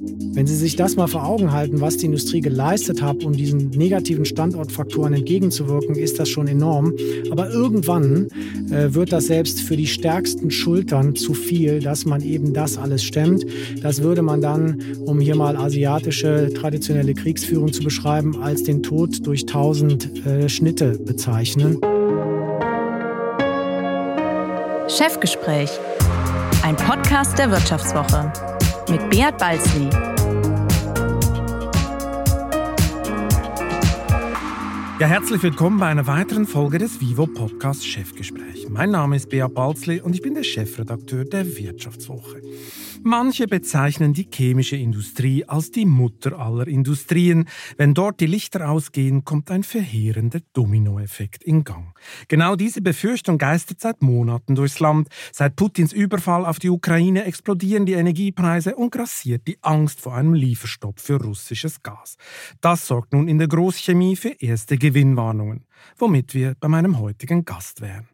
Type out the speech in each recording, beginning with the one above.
Wenn Sie sich das mal vor Augen halten, was die Industrie geleistet hat, um diesen negativen Standortfaktoren entgegenzuwirken, ist das schon enorm. Aber irgendwann äh, wird das selbst für die stärksten Schultern zu viel, dass man eben das alles stemmt. Das würde man dann, um hier mal asiatische traditionelle Kriegsführung zu beschreiben, als den Tod durch tausend äh, Schnitte bezeichnen. Chefgespräch, ein Podcast der Wirtschaftswoche mit Beat Balzli. Ja, herzlich willkommen bei einer weiteren Folge des Vivo Podcast Chefgespräch. Mein Name ist Beat Balzli und ich bin der Chefredakteur der Wirtschaftswoche. Manche bezeichnen die chemische Industrie als die Mutter aller Industrien. Wenn dort die Lichter ausgehen, kommt ein verheerender Dominoeffekt in Gang. Genau diese Befürchtung geistert seit Monaten durchs Land. Seit Putins Überfall auf die Ukraine explodieren die Energiepreise und grassiert die Angst vor einem Lieferstopp für russisches Gas. Das sorgt nun in der Großchemie für erste Gewinnwarnungen, womit wir bei meinem heutigen Gast wären.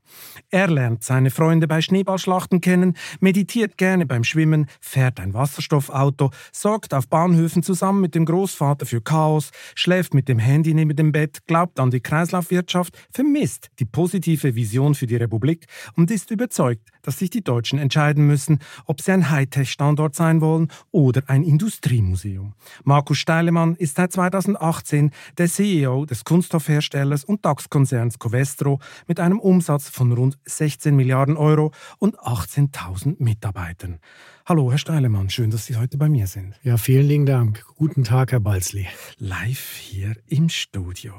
Er lernt seine Freunde bei Schneeballschlachten kennen, meditiert gerne beim Schwimmen, fährt ein Wasserstoffauto, sorgt auf Bahnhöfen zusammen mit dem Großvater für Chaos, schläft mit dem Handy neben dem Bett, glaubt an die Kreislaufwirtschaft, vermisst die positive Vision für die Republik und ist überzeugt, dass sich die Deutschen entscheiden müssen, ob sie ein Hightech-Standort sein wollen oder ein Industriemuseum. Markus Steilemann ist seit 2018 der CEO des Kunststoffherstellers und DAX-Konzerns Covestro mit einem Umsatz von rund 16 Milliarden Euro und 18.000 Mitarbeitern. Hallo, Herr Steilemann, schön, dass Sie heute bei mir sind. Ja, vielen lieben Dank. Guten Tag, Herr Balzli. Live hier im Studio.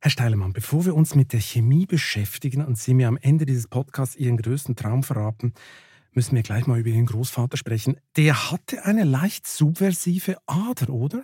Herr Steilemann, bevor wir uns mit der Chemie beschäftigen und Sie mir am Ende dieses Podcasts Ihren größten Traum verraten, müssen wir gleich mal über Ihren Großvater sprechen. Der hatte eine leicht subversive Ader, oder?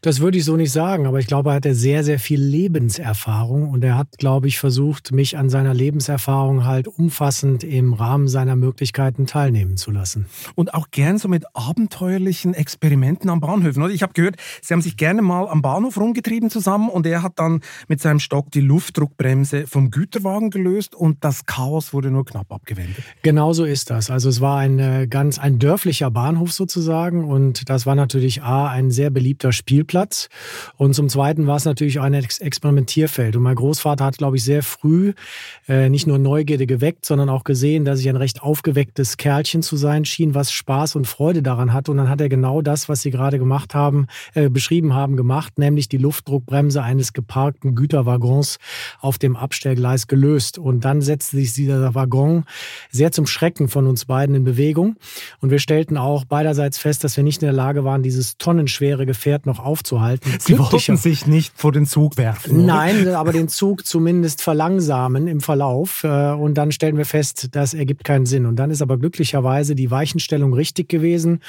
Das würde ich so nicht sagen, aber ich glaube, er hatte sehr, sehr viel Lebenserfahrung und er hat, glaube ich, versucht, mich an seiner Lebenserfahrung halt umfassend im Rahmen seiner Möglichkeiten teilnehmen zu lassen. Und auch gern so mit abenteuerlichen Experimenten am Bahnhöfen. Oder? Ich habe gehört, Sie haben sich gerne mal am Bahnhof rumgetrieben zusammen und er hat dann mit seinem Stock die Luftdruckbremse vom Güterwagen gelöst und das Chaos wurde nur knapp abgewendet. Genau so ist das. Also es war ein äh, ganz ein dörflicher Bahnhof sozusagen und das war natürlich A, ein sehr beliebter Spielplatz und zum Zweiten war es natürlich ein Ex Experimentierfeld. Und mein Großvater hat, glaube ich, sehr früh äh, nicht nur Neugierde geweckt, sondern auch gesehen, dass ich ein recht aufgewecktes Kerlchen zu sein schien, was Spaß und Freude daran hatte. Und dann hat er genau das, was Sie gerade gemacht haben, äh, beschrieben haben, gemacht, nämlich die Luftdruckbremse eines geparkten Güterwaggons auf dem Abstellgleis gelöst. Und dann setzte sich dieser Waggon sehr zum Schrecken von uns beiden in Bewegung. Und wir stellten auch beiderseits fest, dass wir nicht in der Lage waren, dieses tonnenschwere Gefährt noch aufzuhalten. Sie wollten sich nicht vor den Zug werfen. Oder? Nein, aber den Zug zumindest verlangsamen im Verlauf. Äh, und dann stellen wir fest, das ergibt keinen Sinn. Und dann ist aber glücklicherweise die Weichenstellung richtig gewesen.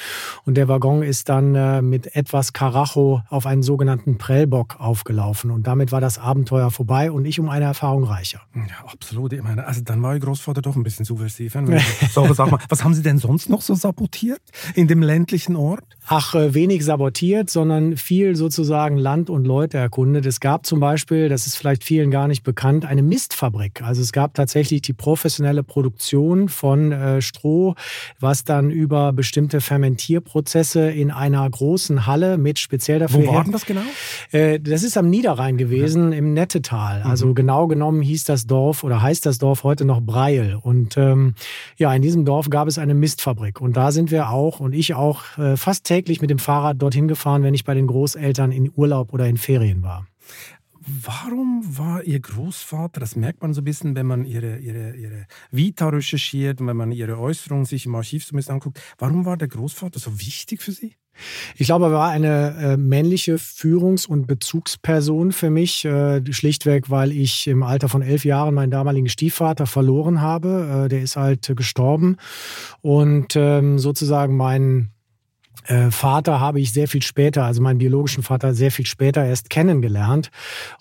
Und der Waggon ist dann äh, mit etwas Karacho auf einen sogenannten Prellbock aufgelaufen. Und damit war das Abenteuer vorbei und ich um eine Erfahrung reicher. Ja, absolut. Ich meine, also dann war Ihr Großvater doch ein bisschen subversiv. so, sag mal, was haben Sie denn sonst noch so sabotiert in dem ländlichen Ort? Ach, äh, wenig sabotiert, sondern viel sozusagen Land und Leute erkundet. Es gab zum Beispiel, das ist vielleicht vielen gar nicht bekannt, eine Mistfabrik. Also es gab tatsächlich die professionelle Produktion von äh, Stroh, was dann über bestimmte Fermentierprozesse in einer großen Halle mit speziell dafür. Wo war denn das genau? Äh, das ist am Niederrhein gewesen, ja. im Nettetal. Also mhm. genau genommen hieß das Dorf oder heißt das Dorf heute noch Breil. Und ähm, ja, in diesem Dorf gab es eine Mistfabrik. Und da sind wir auch und ich auch äh, fast täglich mit dem Fahrrad dorthin gefahren, wenn ich bei den Großeltern in Urlaub oder in Ferien war. Warum war Ihr Großvater, das merkt man so ein bisschen, wenn man Ihre, ihre, ihre Vita recherchiert und wenn man Ihre Äußerungen sich im Archiv so ein bisschen anguckt, warum war der Großvater so wichtig für Sie? Ich glaube, er war eine äh, männliche Führungs- und Bezugsperson für mich, äh, schlichtweg, weil ich im Alter von elf Jahren meinen damaligen Stiefvater verloren habe. Äh, der ist halt gestorben und ähm, sozusagen mein äh, Vater habe ich sehr viel später, also meinen biologischen Vater sehr viel später erst kennengelernt.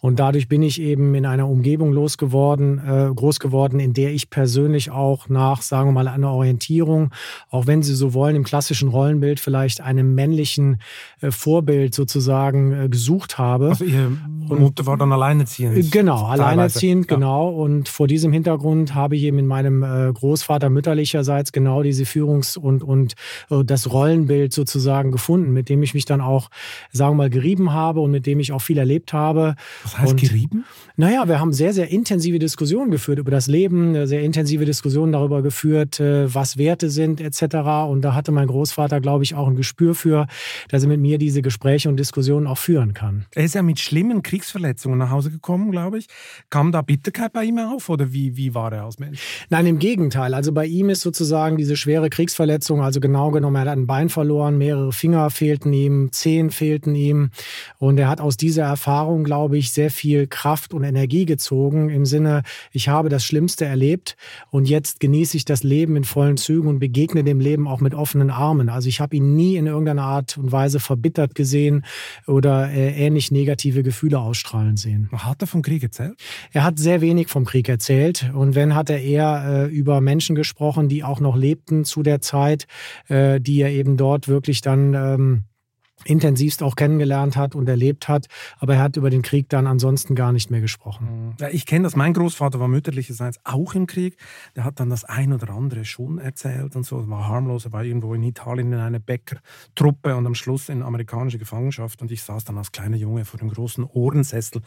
Und dadurch bin ich eben in einer Umgebung losgeworden, äh, groß geworden, in der ich persönlich auch nach, sagen wir mal, einer Orientierung, auch wenn Sie so wollen, im klassischen Rollenbild vielleicht einem männlichen äh, Vorbild sozusagen äh, gesucht habe. Also Ihre Mutter war dann alleinerziehend? Äh, genau, alleinerziehend, ja. genau. Und vor diesem Hintergrund habe ich eben in meinem Großvater mütterlicherseits genau diese Führungs- und, und das Rollenbild sozusagen sozusagen gefunden, mit dem ich mich dann auch, sagen wir mal, gerieben habe und mit dem ich auch viel erlebt habe. Was heißt und, gerieben? Naja, wir haben sehr, sehr intensive Diskussionen geführt über das Leben, sehr intensive Diskussionen darüber geführt, äh, was Werte sind etc. Und da hatte mein Großvater, glaube ich, auch ein Gespür für, dass er mit mir diese Gespräche und Diskussionen auch führen kann. Er ist ja mit schlimmen Kriegsverletzungen nach Hause gekommen, glaube ich. Kam da Bitterkeit bei ihm auf oder wie, wie war er als Mensch? Nein, im Gegenteil. Also bei ihm ist sozusagen diese schwere Kriegsverletzung, also genau genommen, er hat ein Bein verloren, mehrere Finger fehlten ihm, Zehen fehlten ihm. Und er hat aus dieser Erfahrung, glaube ich, sehr viel Kraft und Energie gezogen im Sinne, ich habe das Schlimmste erlebt und jetzt genieße ich das Leben in vollen Zügen und begegne dem Leben auch mit offenen Armen. Also ich habe ihn nie in irgendeiner Art und Weise verbittert gesehen oder äh, ähnlich negative Gefühle ausstrahlen sehen. Hat er vom Krieg erzählt? Er hat sehr wenig vom Krieg erzählt und wenn hat er eher äh, über Menschen gesprochen, die auch noch lebten zu der Zeit, äh, die er eben dort wirklich dann ähm, intensivst auch kennengelernt hat und erlebt hat. Aber er hat über den Krieg dann ansonsten gar nicht mehr gesprochen. Mhm. Ja, ich kenne das. Mein Großvater war mütterlicherseits auch im Krieg. Der hat dann das ein oder andere schon erzählt und so. Es war harmlos. Er war irgendwo in Italien in einer Bäckertruppe und am Schluss in amerikanische Gefangenschaft. Und ich saß dann als kleiner Junge vor dem großen Ohrensessel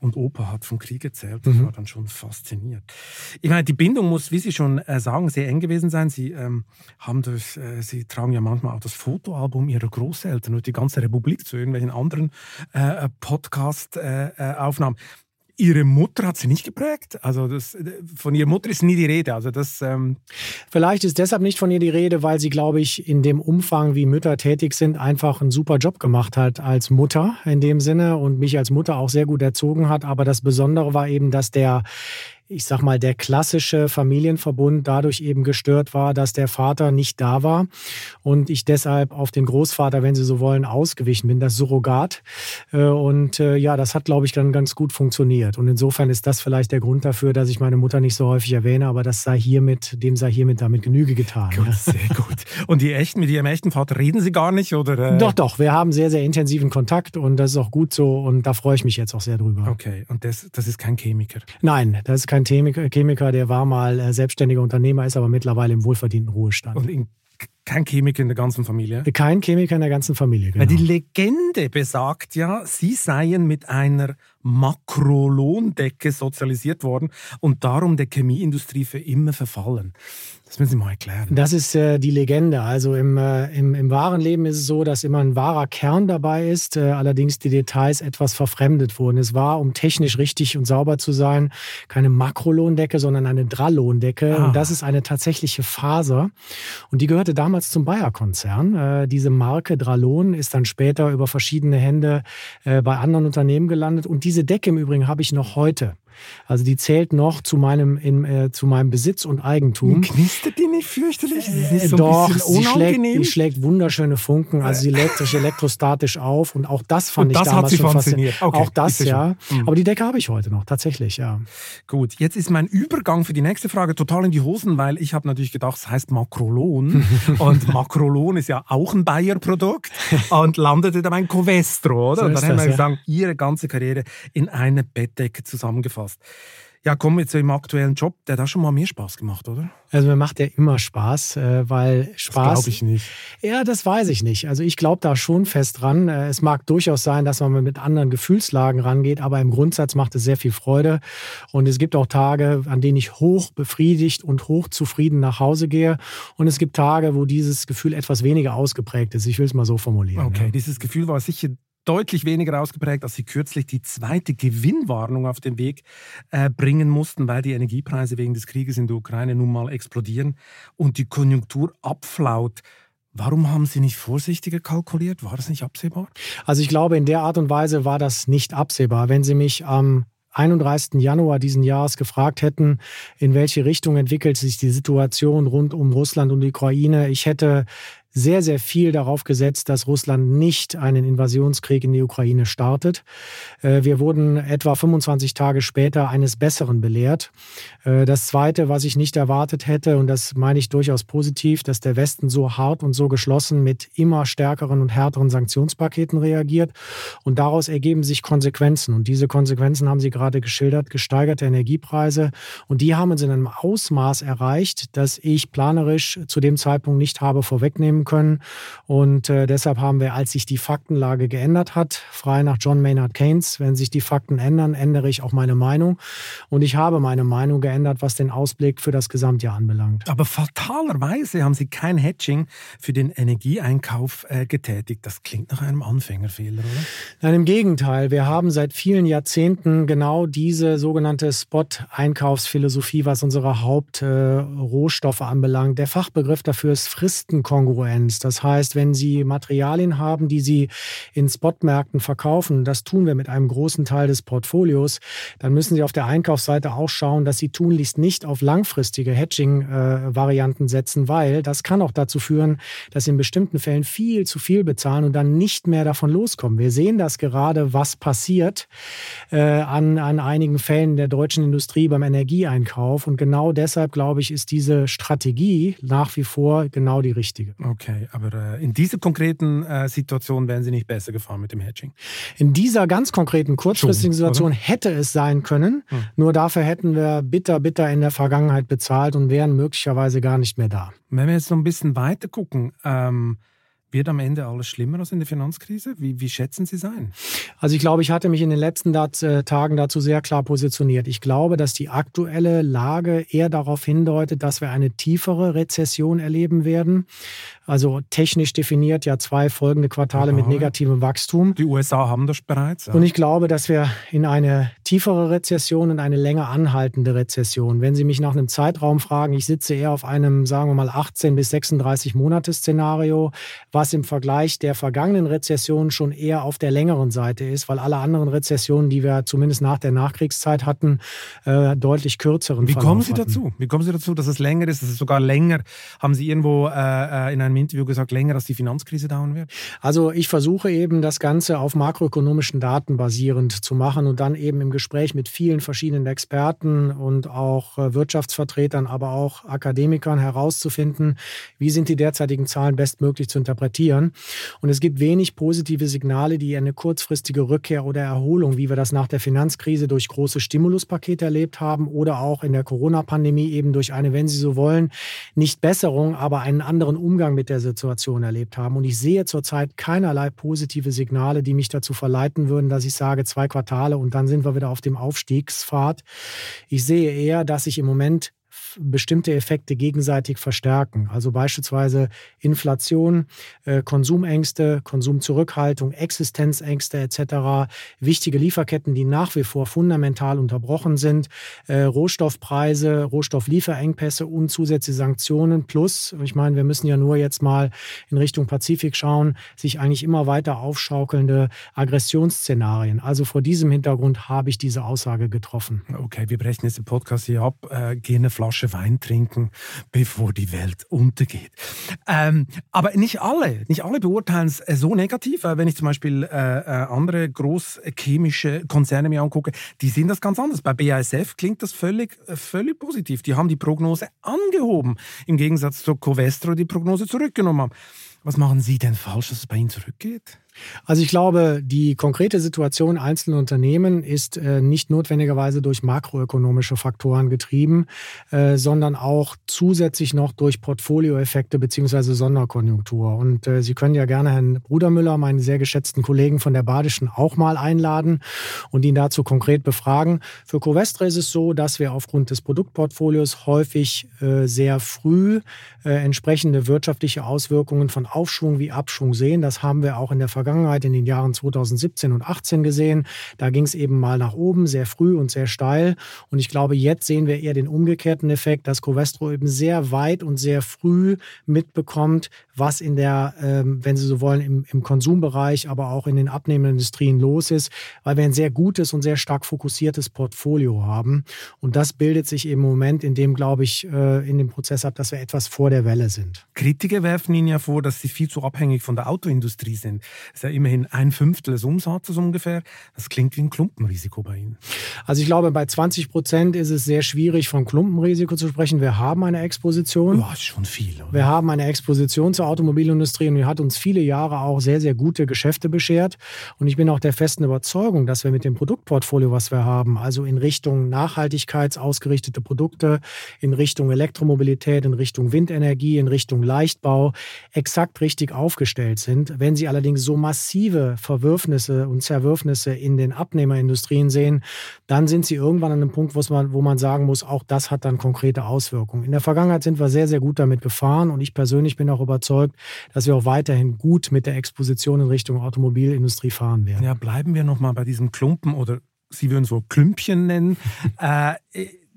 und Opa hat vom Krieg erzählt. Ich mhm. war dann schon fasziniert. Ich meine, die Bindung muss, wie Sie schon äh, sagen, sehr eng gewesen sein. Sie ähm, haben durch, äh, Sie tragen ja manchmal auch das Fotoalbum Ihrer Großeltern und die ganze Republik zu irgendwelchen anderen äh, Podcast-Aufnahmen. Äh, äh Ihre Mutter hat sie nicht geprägt? Also das, von ihrer Mutter ist nie die Rede. Also das, ähm Vielleicht ist deshalb nicht von ihr die Rede, weil sie, glaube ich, in dem Umfang, wie Mütter tätig sind, einfach einen super Job gemacht hat als Mutter in dem Sinne und mich als Mutter auch sehr gut erzogen hat. Aber das Besondere war eben, dass der ich sag mal, der klassische Familienverbund dadurch eben gestört war, dass der Vater nicht da war und ich deshalb auf den Großvater, wenn Sie so wollen, ausgewichen bin, das Surrogat. Äh, und äh, ja, das hat, glaube ich, dann ganz gut funktioniert. Und insofern ist das vielleicht der Grund dafür, dass ich meine Mutter nicht so häufig erwähne, aber das sei hiermit, dem sei hiermit damit Genüge getan. Gut, sehr gut. Und die echten, mit Ihrem echten Vater reden Sie gar nicht, oder? Äh? Doch, doch. Wir haben sehr, sehr intensiven Kontakt und das ist auch gut so und da freue ich mich jetzt auch sehr drüber. Okay. Und das, das ist kein Chemiker? Nein, das ist kein kein Chemiker, der war mal äh, selbstständiger Unternehmer, ist aber mittlerweile im wohlverdienten Ruhestand. Und in, kein Chemiker in der ganzen Familie? Kein Chemiker in der ganzen Familie, genau. Die Legende besagt ja, Sie seien mit einer Makrolondecke sozialisiert worden und darum der Chemieindustrie für immer verfallen. Das müssen Sie mal erklären. Das ist äh, die Legende. Also im, äh, im, im, wahren Leben ist es so, dass immer ein wahrer Kern dabei ist, äh, allerdings die Details etwas verfremdet wurden. Es war, um technisch richtig und sauber zu sein, keine Makrolondecke, sondern eine Drallondecke. Ah. Und das ist eine tatsächliche Faser. Und die gehörte damals zum Bayer-Konzern. Äh, diese Marke Drallon ist dann später über verschiedene Hände äh, bei anderen Unternehmen gelandet. Und diese Decke im Übrigen habe ich noch heute. Also die zählt noch zu meinem, in, äh, zu meinem Besitz und Eigentum. Knistert die nicht fürchterlich? Nicht so Doch, sie schlägt, die schlägt wunderschöne Funken. Also sie lädt sich elektrostatisch auf und auch das fand und das ich damals hat sie schon fasziniert. Okay, auch das, ja. Mhm. Aber die Decke habe ich heute noch, tatsächlich, ja. Gut, jetzt ist mein Übergang für die nächste Frage total in die Hosen, weil ich habe natürlich gedacht, es heißt Makrolon und Makrolon ist ja auch ein Bayer-Produkt und landete dann ein Covestro, oder? So und dann haben wir ja. gesagt, ihre ganze Karriere in einer Bettdecke zusammengefasst zusammengefasst. Ja, kommen wir zu Ihrem aktuellen Job. Der hat auch schon mal mehr Spaß gemacht, oder? Also mir macht der immer Spaß, äh, weil Spaß. Das glaube ich nicht. Ja, das weiß ich nicht. Also ich glaube da schon fest dran. Äh, es mag durchaus sein, dass man mit anderen Gefühlslagen rangeht, aber im Grundsatz macht es sehr viel Freude. Und es gibt auch Tage, an denen ich hoch befriedigt und hoch zufrieden nach Hause gehe. Und es gibt Tage, wo dieses Gefühl etwas weniger ausgeprägt ist. Ich will es mal so formulieren. Okay, ja. dieses Gefühl war sicher deutlich weniger ausgeprägt, als sie kürzlich die zweite Gewinnwarnung auf den Weg äh, bringen mussten, weil die Energiepreise wegen des Krieges in der Ukraine nun mal explodieren und die Konjunktur abflaut. Warum haben Sie nicht vorsichtiger kalkuliert? War das nicht absehbar? Also ich glaube, in der Art und Weise war das nicht absehbar. Wenn Sie mich am 31. Januar diesen Jahres gefragt hätten, in welche Richtung entwickelt sich die Situation rund um Russland und die Ukraine, ich hätte sehr, sehr viel darauf gesetzt, dass Russland nicht einen Invasionskrieg in die Ukraine startet. Äh, wir wurden etwa 25 Tage später eines Besseren belehrt. Äh, das Zweite, was ich nicht erwartet hätte, und das meine ich durchaus positiv, dass der Westen so hart und so geschlossen mit immer stärkeren und härteren Sanktionspaketen reagiert. Und daraus ergeben sich Konsequenzen. Und diese Konsequenzen haben Sie gerade geschildert, gesteigerte Energiepreise. Und die haben uns in einem Ausmaß erreicht, dass ich planerisch zu dem Zeitpunkt nicht habe vorwegnehmen tun können. Und äh, deshalb haben wir, als sich die Faktenlage geändert hat, frei nach John Maynard Keynes, wenn sich die Fakten ändern, ändere ich auch meine Meinung. Und ich habe meine Meinung geändert, was den Ausblick für das Gesamtjahr anbelangt. Aber fatalerweise haben Sie kein Hedging für den Energieeinkauf äh, getätigt. Das klingt nach einem Anfängerfehler, oder? Nein, im Gegenteil. Wir haben seit vielen Jahrzehnten genau diese sogenannte Spot-Einkaufsphilosophie, was unsere Hauptrohstoffe äh, anbelangt. Der Fachbegriff dafür ist Fristenkongruenz. Das heißt, wenn Sie Materialien haben, die Sie in Spotmärkten verkaufen, das tun wir mit einem großen Teil des Portfolios, dann müssen Sie auf der Einkaufsseite auch schauen, dass Sie tunlichst nicht auf langfristige Hedging-Varianten setzen, weil das kann auch dazu führen, dass Sie in bestimmten Fällen viel zu viel bezahlen und dann nicht mehr davon loskommen. Wir sehen das gerade, was passiert äh, an, an einigen Fällen der deutschen Industrie beim Energieeinkauf. Und genau deshalb, glaube ich, ist diese Strategie nach wie vor genau die richtige. Okay, aber äh, in dieser konkreten äh, Situation wären Sie nicht besser gefahren mit dem Hedging? In dieser ganz konkreten kurzfristigen Schon, Situation oder? hätte es sein können. Hm. Nur dafür hätten wir bitter, bitter in der Vergangenheit bezahlt und wären möglicherweise gar nicht mehr da. Wenn wir jetzt noch ein bisschen weiter gucken, ähm, wird am Ende alles schlimmer als in der Finanzkrise? Wie, wie schätzen Sie es ein? Also ich glaube, ich hatte mich in den letzten äh, Tagen dazu sehr klar positioniert. Ich glaube, dass die aktuelle Lage eher darauf hindeutet, dass wir eine tiefere Rezession erleben werden. Also technisch definiert ja zwei folgende Quartale Aha. mit negativem Wachstum. Die USA haben das bereits. Ja. Und ich glaube, dass wir in eine tiefere Rezession und eine länger anhaltende Rezession, wenn Sie mich nach einem Zeitraum fragen, ich sitze eher auf einem, sagen wir mal, 18 bis 36 Monate Szenario, was im Vergleich der vergangenen Rezession schon eher auf der längeren Seite ist, weil alle anderen Rezessionen, die wir zumindest nach der Nachkriegszeit hatten, äh, deutlich kürzeren Wie kommen Sie hatten. dazu? Wie kommen Sie dazu, dass es länger ist, dass es sogar länger? Haben Sie irgendwo äh, äh in einem einem Interview gesagt, länger als die Finanzkrise dauern wird? Also ich versuche eben das Ganze auf makroökonomischen Daten basierend zu machen und dann eben im Gespräch mit vielen verschiedenen Experten und auch äh, Wirtschaftsvertretern, aber auch Akademikern herauszufinden, wie sind die derzeitigen Zahlen bestmöglich zu interpretieren. Und es gibt wenig positive Signale, die eine kurzfristige Rückkehr oder Erholung, wie wir das nach der Finanzkrise durch große Stimuluspakete erlebt haben oder auch in der Corona-Pandemie eben durch eine, wenn Sie so wollen, nicht Besserung, aber einen anderen Umgang mit mit der Situation erlebt haben. Und ich sehe zurzeit keinerlei positive Signale, die mich dazu verleiten würden, dass ich sage, zwei Quartale und dann sind wir wieder auf dem Aufstiegspfad. Ich sehe eher, dass sich im Moment bestimmte Effekte gegenseitig verstärken. Also beispielsweise Inflation, äh, Konsumängste, Konsumzurückhaltung, Existenzängste etc., wichtige Lieferketten, die nach wie vor fundamental unterbrochen sind, äh, Rohstoffpreise, Rohstofflieferengpässe und zusätzliche Sanktionen plus, ich meine, wir müssen ja nur jetzt mal in Richtung Pazifik schauen, sich eigentlich immer weiter aufschaukelnde Aggressionsszenarien. Also vor diesem Hintergrund habe ich diese Aussage getroffen. Okay, wir brechen jetzt den Podcast hier ab, äh, gehen eine Flasche Wein trinken, bevor die Welt untergeht. Ähm, aber nicht alle, nicht alle beurteilen es äh, so negativ. Wenn ich zum Beispiel äh, äh, andere großchemische Konzerne mir angucke, die sehen das ganz anders. Bei BASF klingt das völlig, äh, völlig positiv. Die haben die Prognose angehoben, im Gegensatz zu Covestro die Prognose zurückgenommen haben. Was machen Sie denn falsch, dass es bei Ihnen zurückgeht? Also ich glaube, die konkrete Situation einzelner Unternehmen ist äh, nicht notwendigerweise durch makroökonomische Faktoren getrieben, äh, sondern auch zusätzlich noch durch Portfolioeffekte beziehungsweise Sonderkonjunktur. Und äh, Sie können ja gerne Herrn Brudermüller, meinen sehr geschätzten Kollegen von der Badischen, auch mal einladen und ihn dazu konkret befragen. Für Covestre ist es so, dass wir aufgrund des Produktportfolios häufig sehr früh entsprechende wirtschaftliche Auswirkungen von Aufschwung wie Abschwung sehen. Das haben wir auch in der Vergangenheit Vergangenheit in den Jahren 2017 und 18 gesehen. Da ging es eben mal nach oben, sehr früh und sehr steil. Und ich glaube, jetzt sehen wir eher den umgekehrten Effekt, dass Covestro eben sehr weit und sehr früh mitbekommt, was in der, ähm, wenn Sie so wollen, im, im Konsumbereich, aber auch in den abnehmenden Industrien los ist, weil wir ein sehr gutes und sehr stark fokussiertes Portfolio haben. Und das bildet sich im Moment, in dem, glaube ich, äh, in dem Prozess ab, dass wir etwas vor der Welle sind. Kritiker werfen Ihnen ja vor, dass Sie viel zu abhängig von der Autoindustrie sind. Das ist ja immerhin ein Fünftel des Umsatzes ungefähr. Das klingt wie ein Klumpenrisiko bei Ihnen. Also ich glaube, bei 20 Prozent ist es sehr schwierig, von Klumpenrisiko zu sprechen. Wir haben eine Exposition. Ja, ist schon viel. Oder? Wir haben eine Exposition zur Automobilindustrie und die hat uns viele Jahre auch sehr, sehr gute Geschäfte beschert. Und ich bin auch der festen Überzeugung, dass wir mit dem Produktportfolio, was wir haben, also in Richtung nachhaltigkeitsausgerichtete Produkte, in Richtung Elektromobilität, in Richtung Windenergie, in Richtung Leichtbau, exakt richtig aufgestellt sind. Wenn Sie allerdings so massive Verwürfnisse und Zerwürfnisse in den Abnehmerindustrien sehen, dann sind Sie irgendwann an einem Punkt, wo man, wo man sagen muss, auch das hat dann konkrete Auswirkungen. In der Vergangenheit sind wir sehr, sehr gut damit gefahren und ich persönlich bin auch überzeugt, dass wir auch weiterhin gut mit der Exposition in Richtung Automobilindustrie fahren werden. Ja, bleiben wir nochmal bei diesem Klumpen oder Sie würden so Klümpchen nennen. äh,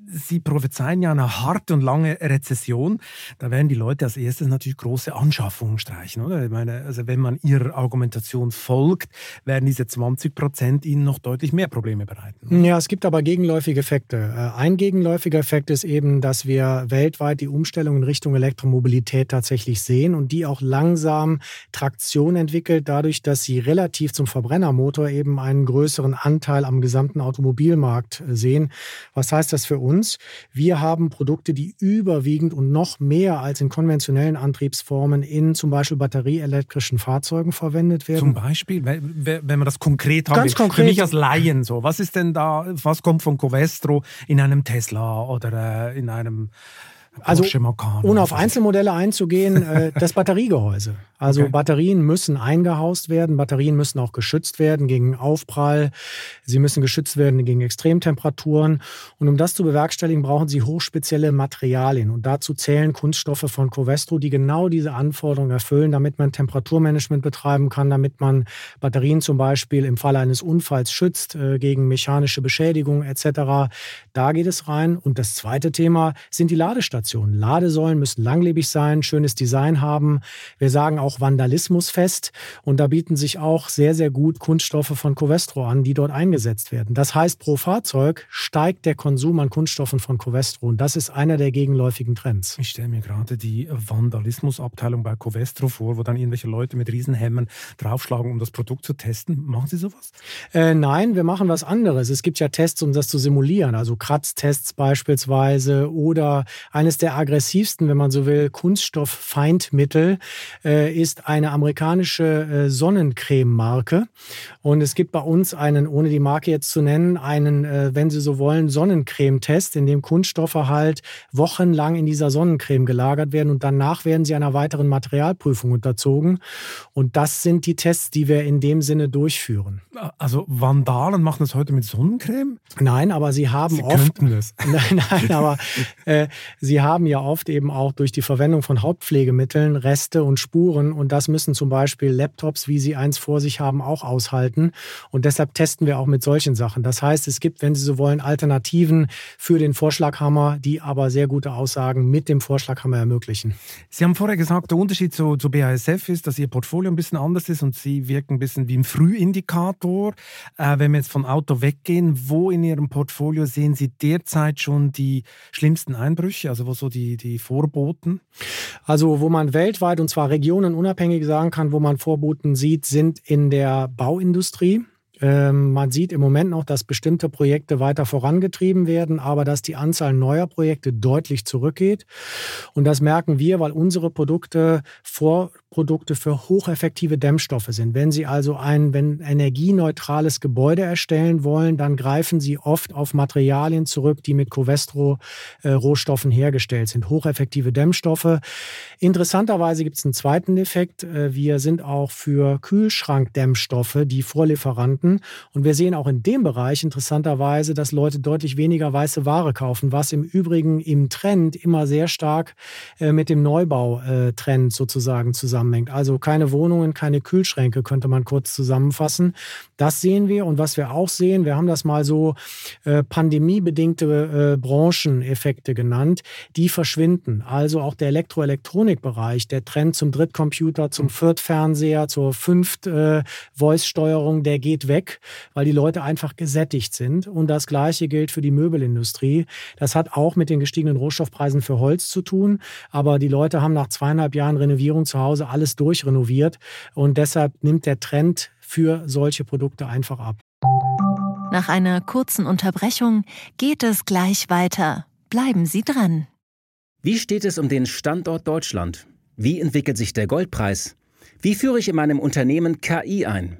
Sie prophezeien ja eine harte und lange Rezession. Da werden die Leute als erstes natürlich große Anschaffungen streichen, oder? Ich meine, also wenn man ihrer Argumentation folgt, werden diese 20 Prozent ihnen noch deutlich mehr Probleme bereiten. Oder? Ja, es gibt aber gegenläufige Effekte. Äh, ein gegenläufiger Effekt ist eben, dass wir weltweit die Umstellung in Richtung Elektromobilität tatsächlich sehen und die auch langsam Traktion entwickelt, dadurch, dass sie relativ zum Verbrennermotor eben einen größeren Anteil am gesamten Automobilmarkt äh, sehen. Was heißt das für uns? Uns. Wir haben Produkte, die überwiegend und noch mehr als in konventionellen Antriebsformen in zum Beispiel batterieelektrischen Fahrzeugen verwendet werden. Zum Beispiel, wenn man das konkret haben Ganz will. konkret. Für mich als Laien so. Was ist denn da, was kommt von Covestro in einem Tesla oder äh, in einem also, ohne auf Einzelmodelle einzugehen, äh, das Batteriegehäuse. Also okay. Batterien müssen eingehaust werden, Batterien müssen auch geschützt werden gegen Aufprall, sie müssen geschützt werden gegen Extremtemperaturen. Und um das zu bewerkstelligen, brauchen sie hochspezielle Materialien. Und dazu zählen Kunststoffe von Covestro, die genau diese Anforderungen erfüllen, damit man Temperaturmanagement betreiben kann, damit man Batterien zum Beispiel im Falle eines Unfalls schützt äh, gegen mechanische Beschädigung etc. Da geht es rein. Und das zweite Thema sind die Ladestationen. Ladesäulen müssen langlebig sein, schönes Design haben. Wir sagen auch, auch Vandalismus fest. Und da bieten sich auch sehr, sehr gut Kunststoffe von Covestro an, die dort eingesetzt werden. Das heißt, pro Fahrzeug steigt der Konsum an Kunststoffen von Covestro. Und das ist einer der gegenläufigen Trends. Ich stelle mir gerade die Vandalismusabteilung bei Covestro vor, wo dann irgendwelche Leute mit Riesenhämmern draufschlagen, um das Produkt zu testen. Machen Sie sowas? Äh, nein, wir machen was anderes. Es gibt ja Tests, um das zu simulieren. Also Kratztests beispielsweise oder eines der aggressivsten, wenn man so will, Kunststofffeindmittel äh, ist eine amerikanische äh, Sonnencreme-Marke. Und es gibt bei uns einen, ohne die Marke jetzt zu nennen, einen, äh, wenn Sie so wollen, Sonnencreme-Test, in dem Kunststoffe halt wochenlang in dieser Sonnencreme gelagert werden und danach werden sie einer weiteren Materialprüfung unterzogen. Und das sind die Tests, die wir in dem Sinne durchführen. Also Vandalen machen das heute mit Sonnencreme? Nein, aber sie haben sie oft. Das. Nein, nein, aber äh, sie haben ja oft eben auch durch die Verwendung von Hauptpflegemitteln Reste und Spuren Sensoren und das müssen zum Beispiel Laptops, wie Sie eins vor sich haben, auch aushalten. Und deshalb testen wir auch mit solchen Sachen. Das heißt, es gibt, wenn Sie so wollen, Alternativen für den Vorschlaghammer, die aber sehr gute Aussagen mit dem Vorschlaghammer ermöglichen. Sie haben vorher gesagt, der Unterschied zu, zu BASF ist, dass Ihr Portfolio ein bisschen anders ist und Sie wirken ein bisschen wie ein Frühindikator. Äh, wenn wir jetzt von Auto weggehen, wo in Ihrem Portfolio sehen Sie derzeit schon die schlimmsten Einbrüche, also wo so die, die Vorboten? Also wo man weltweit und zwar Regionen unabhängig sagen kann, wo man Vorboten sieht, sind in der Bauindustrie. Ähm, man sieht im Moment noch, dass bestimmte Projekte weiter vorangetrieben werden, aber dass die Anzahl neuer Projekte deutlich zurückgeht. Und das merken wir, weil unsere Produkte vor Produkte für hocheffektive Dämmstoffe sind. Wenn Sie also ein wenn energieneutrales Gebäude erstellen wollen, dann greifen Sie oft auf Materialien zurück, die mit Covestro-Rohstoffen hergestellt sind. Hocheffektive Dämmstoffe. Interessanterweise gibt es einen zweiten Effekt. Äh, wir sind auch für Kühlschrankdämmstoffe die Vorlieferanten. Und wir sehen auch in dem Bereich interessanterweise, dass Leute deutlich weniger weiße Ware kaufen, was im Übrigen im Trend immer sehr stark äh, mit dem Neubautrend sozusagen zusammen zusammenhängt. Also keine Wohnungen, keine Kühlschränke, könnte man kurz zusammenfassen. Das sehen wir. Und was wir auch sehen, wir haben das mal so äh, pandemiebedingte äh, Brancheneffekte genannt, die verschwinden. Also auch der Elektroelektronikbereich, der Trend zum Drittcomputer, zum Viertfernseher, zur Fünft-Voice-Steuerung, äh, der geht weg weg, weil die Leute einfach gesättigt sind. Und das Gleiche gilt für die Möbelindustrie. Das hat auch mit den gestiegenen Rohstoffpreisen für Holz zu tun. Aber die Leute haben nach zweieinhalb Jahren Renovierung zu Hause alles durchrenoviert. Und deshalb nimmt der Trend für solche Produkte einfach ab. Nach einer kurzen Unterbrechung geht es gleich weiter. Bleiben Sie dran. Wie steht es um den Standort Deutschland? Wie entwickelt sich der Goldpreis? Wie führe ich in meinem Unternehmen KI ein?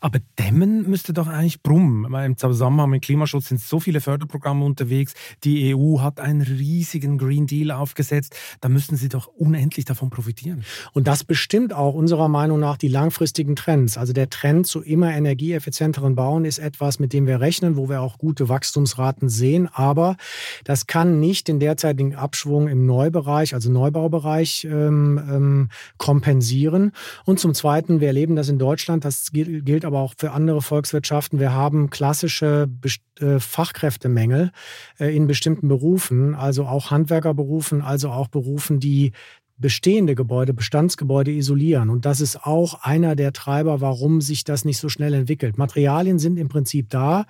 Aber dämmen müsste doch eigentlich brummen. Im Zusammenhang mit Klimaschutz sind so viele Förderprogramme unterwegs. Die EU hat einen riesigen Green Deal aufgesetzt. Da müssten sie doch unendlich davon profitieren. Und das bestimmt auch unserer Meinung nach die langfristigen Trends. Also der Trend zu immer energieeffizienteren Bauen ist etwas, mit dem wir rechnen, wo wir auch gute Wachstumsraten sehen. Aber das kann nicht den derzeitigen Abschwung im Neubereich, also Neubaubereich, ähm, ähm, kompensieren. Und zum Zweiten, wir erleben das in Deutschland, das gilt aber auch für andere Volkswirtschaften. Wir haben klassische äh, Fachkräftemängel äh, in bestimmten Berufen, also auch Handwerkerberufen, also auch Berufen, die bestehende Gebäude, Bestandsgebäude isolieren. Und das ist auch einer der Treiber, warum sich das nicht so schnell entwickelt. Materialien sind im Prinzip da,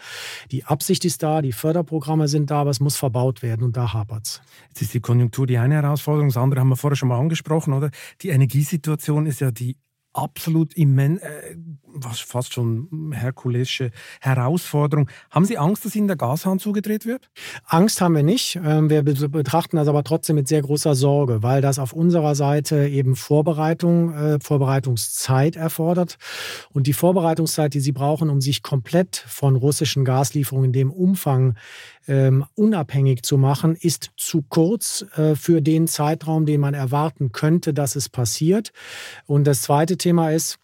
die Absicht ist da, die Förderprogramme sind da, aber es muss verbaut werden und da hapert es. Jetzt ist die Konjunktur die eine Herausforderung, das andere haben wir vorher schon mal angesprochen, oder? Die Energiesituation ist ja die absolut immens, äh, was fast schon herkulesische Herausforderung. Haben Sie Angst, dass Ihnen der Gashahn zugedreht wird? Angst haben wir nicht. Ähm, wir betrachten das aber trotzdem mit sehr großer Sorge, weil das auf unserer Seite eben Vorbereitung, äh, Vorbereitungszeit erfordert. Und die Vorbereitungszeit, die Sie brauchen, um sich komplett von russischen Gaslieferungen in dem Umfang ähm, unabhängig zu machen, ist zu kurz äh, für den Zeitraum, den man erwarten könnte, dass es passiert. Und das zweite Thema ist,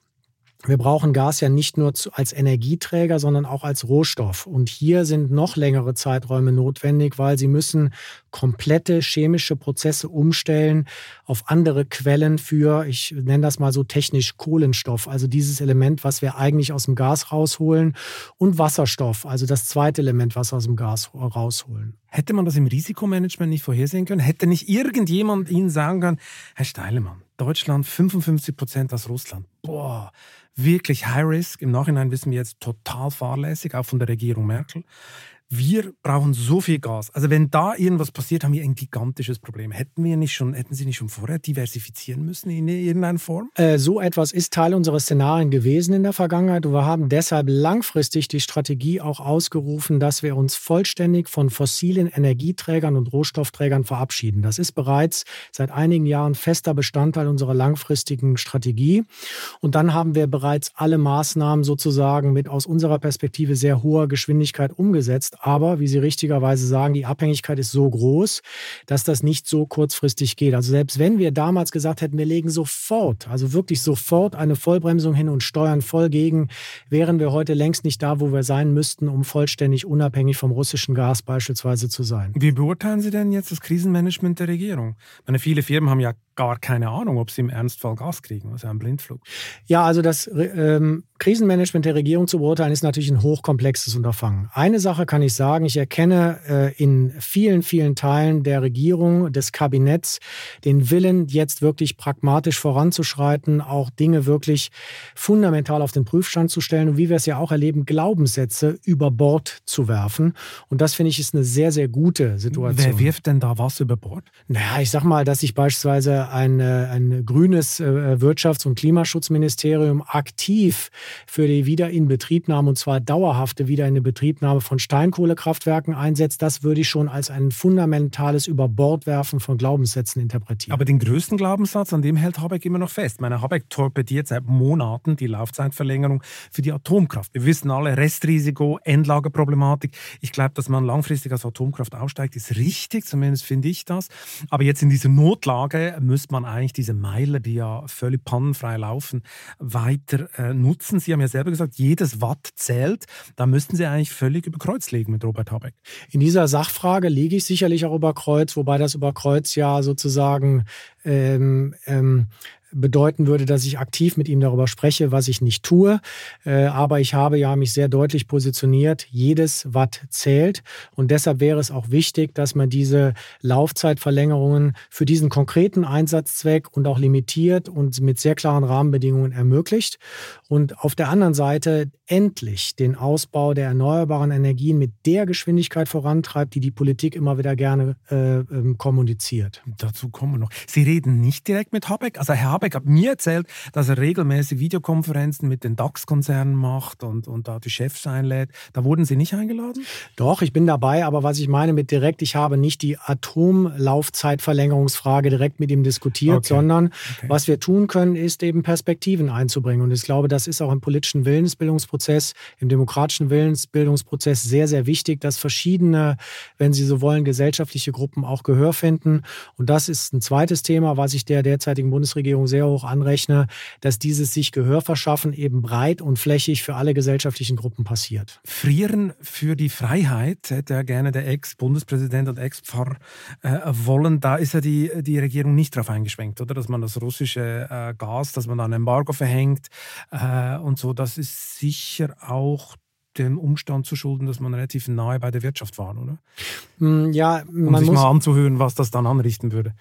wir brauchen Gas ja nicht nur als Energieträger, sondern auch als Rohstoff. Und hier sind noch längere Zeiträume notwendig, weil sie müssen komplette chemische Prozesse umstellen auf andere Quellen für, ich nenne das mal so technisch Kohlenstoff, also dieses Element, was wir eigentlich aus dem Gas rausholen, und Wasserstoff, also das zweite Element, was wir aus dem Gas rausholen. Hätte man das im Risikomanagement nicht vorhersehen können? Hätte nicht irgendjemand Ihnen sagen können, Herr Steilemann, Deutschland 55 Prozent aus Russland. Boah, wirklich High Risk. Im Nachhinein wissen wir jetzt total fahrlässig, auch von der Regierung Merkel wir brauchen so viel Gas. Also wenn da irgendwas passiert, haben wir ein gigantisches Problem. Hätten wir nicht schon, hätten Sie nicht schon vorher diversifizieren müssen in irgendeiner Form? Äh, so etwas ist Teil unserer Szenarien gewesen in der Vergangenheit. Und wir haben deshalb langfristig die Strategie auch ausgerufen, dass wir uns vollständig von fossilen Energieträgern und Rohstoffträgern verabschieden. Das ist bereits seit einigen Jahren fester Bestandteil unserer langfristigen Strategie. Und dann haben wir bereits alle Maßnahmen sozusagen mit aus unserer Perspektive sehr hoher Geschwindigkeit umgesetzt aber, wie Sie richtigerweise sagen, die Abhängigkeit ist so groß, dass das nicht so kurzfristig geht. Also selbst wenn wir damals gesagt hätten, wir legen sofort, also wirklich sofort eine Vollbremsung hin und steuern voll gegen, wären wir heute längst nicht da, wo wir sein müssten, um vollständig unabhängig vom russischen Gas beispielsweise zu sein. Wie beurteilen Sie denn jetzt das Krisenmanagement der Regierung? Ich meine, viele Firmen haben ja gar keine Ahnung, ob sie im Ernstfall Gas kriegen, also ein Blindflug. Ja, also das ähm, Krisenmanagement der Regierung zu beurteilen, ist natürlich ein hochkomplexes Unterfangen. Eine Sache kann ich sagen, ich erkenne äh, in vielen, vielen Teilen der Regierung, des Kabinetts, den Willen, jetzt wirklich pragmatisch voranzuschreiten, auch Dinge wirklich fundamental auf den Prüfstand zu stellen und wie wir es ja auch erleben, Glaubenssätze über Bord zu werfen. Und das finde ich ist eine sehr, sehr gute Situation. Wer wirft denn da was über Bord? Naja, ich sag mal, dass ich beispielsweise ein, ein grünes äh, Wirtschafts- und Klimaschutzministerium aktiv für die Wiederinbetriebnahme und zwar dauerhafte Wiederinbetriebnahme von Steinkohle Steinkohlekraftwerken einsetzt, das würde ich schon als ein fundamentales Überbordwerfen von Glaubenssätzen interpretieren. Aber den größten Glaubenssatz, an dem hält Habeck immer noch fest. Meine Habeck torpediert seit Monaten die Laufzeitverlängerung für die Atomkraft. Wir wissen alle, Restrisiko, Endlagerproblematik. Ich glaube, dass man langfristig aus Atomkraft aussteigt, ist richtig, zumindest finde ich das. Aber jetzt in dieser Notlage müsste man eigentlich diese Meiler, die ja völlig pannenfrei laufen, weiter äh, nutzen. Sie haben ja selber gesagt, jedes Watt zählt. Da müssten Sie eigentlich völlig über Kreuz legen mit Robert Habeck. In dieser Sachfrage liege ich sicherlich auch über Kreuz, wobei das über Kreuz ja sozusagen ähm, ähm, bedeuten würde, dass ich aktiv mit ihm darüber spreche, was ich nicht tue. Äh, aber ich habe ja mich sehr deutlich positioniert. Jedes Watt zählt. Und deshalb wäre es auch wichtig, dass man diese Laufzeitverlängerungen für diesen konkreten Einsatzzweck und auch limitiert und mit sehr klaren Rahmenbedingungen ermöglicht. Und auf der anderen Seite endlich den Ausbau der erneuerbaren Energien mit der Geschwindigkeit vorantreibt, die die Politik immer wieder gerne äh, ähm, kommuniziert. Dazu kommen wir noch. Sie reden nicht direkt mit Habeck. Also Herr Habeck hat mir erzählt, dass er regelmäßig Videokonferenzen mit den DAX-Konzernen macht und, und da die Chefs einlädt. Da wurden Sie nicht eingeladen? Doch, ich bin dabei, aber was ich meine mit direkt, ich habe nicht die Atomlaufzeitverlängerungsfrage direkt mit ihm diskutiert, okay. sondern okay. was wir tun können, ist eben Perspektiven einzubringen. Und ich glaube, das ist auch im politischen Willensbildungsprozess, im demokratischen Willensbildungsprozess sehr, sehr wichtig, dass verschiedene, wenn Sie so wollen, gesellschaftliche Gruppen auch Gehör finden. Und das ist ein zweites Thema, was ich der derzeitigen Bundesregierung sehr hoch anrechne, dass dieses sich Gehör verschaffen eben breit und flächig für alle gesellschaftlichen Gruppen passiert. Frieren für die Freiheit hätte ja gerne der Ex-Bundespräsident und Ex-Pfarrer äh, wollen. Da ist ja die, die Regierung nicht drauf eingeschwenkt, oder? Dass man das russische äh, Gas, dass man da ein Embargo verhängt äh, und so. Das ist sicher auch dem Umstand zu schulden, dass man relativ nahe bei der Wirtschaft war, oder? Mm, ja, man um sich muss mal anzuhören, was das dann anrichten würde.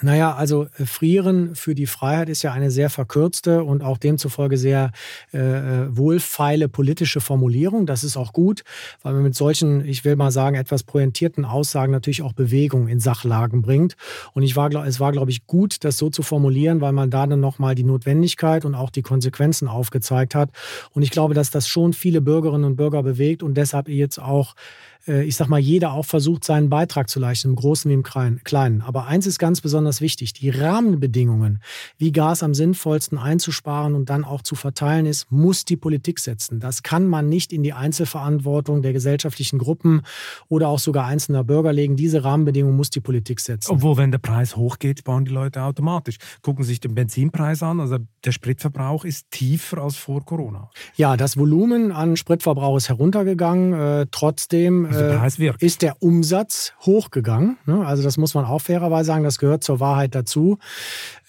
Naja, also äh, Frieren für die Freiheit ist ja eine sehr verkürzte und auch demzufolge sehr äh, äh, wohlfeile politische Formulierung. Das ist auch gut, weil man mit solchen, ich will mal sagen, etwas pointierten Aussagen natürlich auch Bewegung in Sachlagen bringt. Und ich war, es war, glaube ich, gut, das so zu formulieren, weil man da dann nochmal die Notwendigkeit und auch die Konsequenzen aufgezeigt hat. Und ich glaube, dass das schon viele Bürgerinnen und Bürger bewegt und deshalb jetzt auch ich sag mal, jeder auch versucht, seinen Beitrag zu leisten, im Großen wie im Kleinen. Aber eins ist ganz besonders wichtig, die Rahmenbedingungen, wie Gas am sinnvollsten einzusparen und dann auch zu verteilen ist, muss die Politik setzen. Das kann man nicht in die Einzelverantwortung der gesellschaftlichen Gruppen oder auch sogar einzelner Bürger legen. Diese Rahmenbedingungen muss die Politik setzen. Obwohl, wenn der Preis hochgeht, sparen die Leute automatisch. Gucken Sie sich den Benzinpreis an, also der Spritverbrauch ist tiefer als vor Corona. Ja, das Volumen an Spritverbrauch ist heruntergegangen. Äh, trotzdem also äh, ist der Umsatz hochgegangen. Ne? Also das muss man auch fairerweise sagen, das gehört zur Wahrheit dazu.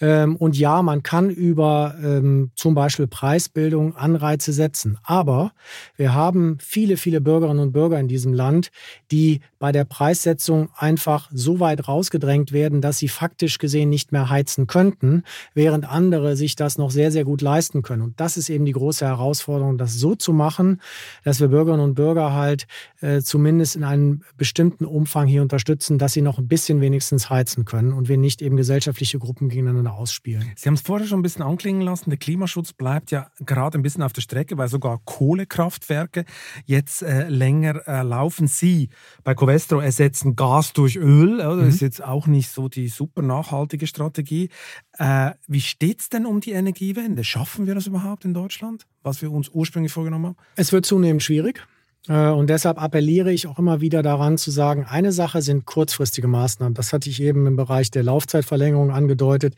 Ähm, und ja, man kann über ähm, zum Beispiel Preisbildung Anreize setzen. Aber wir haben viele, viele Bürgerinnen und Bürger in diesem Land, die bei der Preissetzung einfach so weit rausgedrängt werden, dass sie faktisch gesehen nicht mehr heizen könnten, während andere sich das noch sehr, sehr gut leisten können. Und das ist eben die große Herausforderung, das so zu machen, dass wir Bürgerinnen und Bürger halt äh, zumindest in einem bestimmten Umfang hier unterstützen, dass sie noch ein bisschen wenigstens heizen können und wir nicht eben gesellschaftliche Gruppen gegeneinander ausspielen. Sie haben es vorher schon ein bisschen anklingen lassen, der Klimaschutz bleibt ja gerade ein bisschen auf der Strecke, weil sogar Kohlekraftwerke jetzt äh, länger äh, laufen. Sie bei Covestro ersetzen Gas durch Öl. Das mhm. ist jetzt auch nicht so die super nachhaltige Strategie. Äh, wie steht es denn um die Energiewende? Schaffen wir das überhaupt in Deutschland, was wir uns ursprünglich vorgenommen haben? Es wird zunehmend schwierig. Äh, und deshalb appelliere ich auch immer wieder daran zu sagen, eine Sache sind kurzfristige Maßnahmen. Das hatte ich eben im Bereich der Laufzeitverlängerung angedeutet.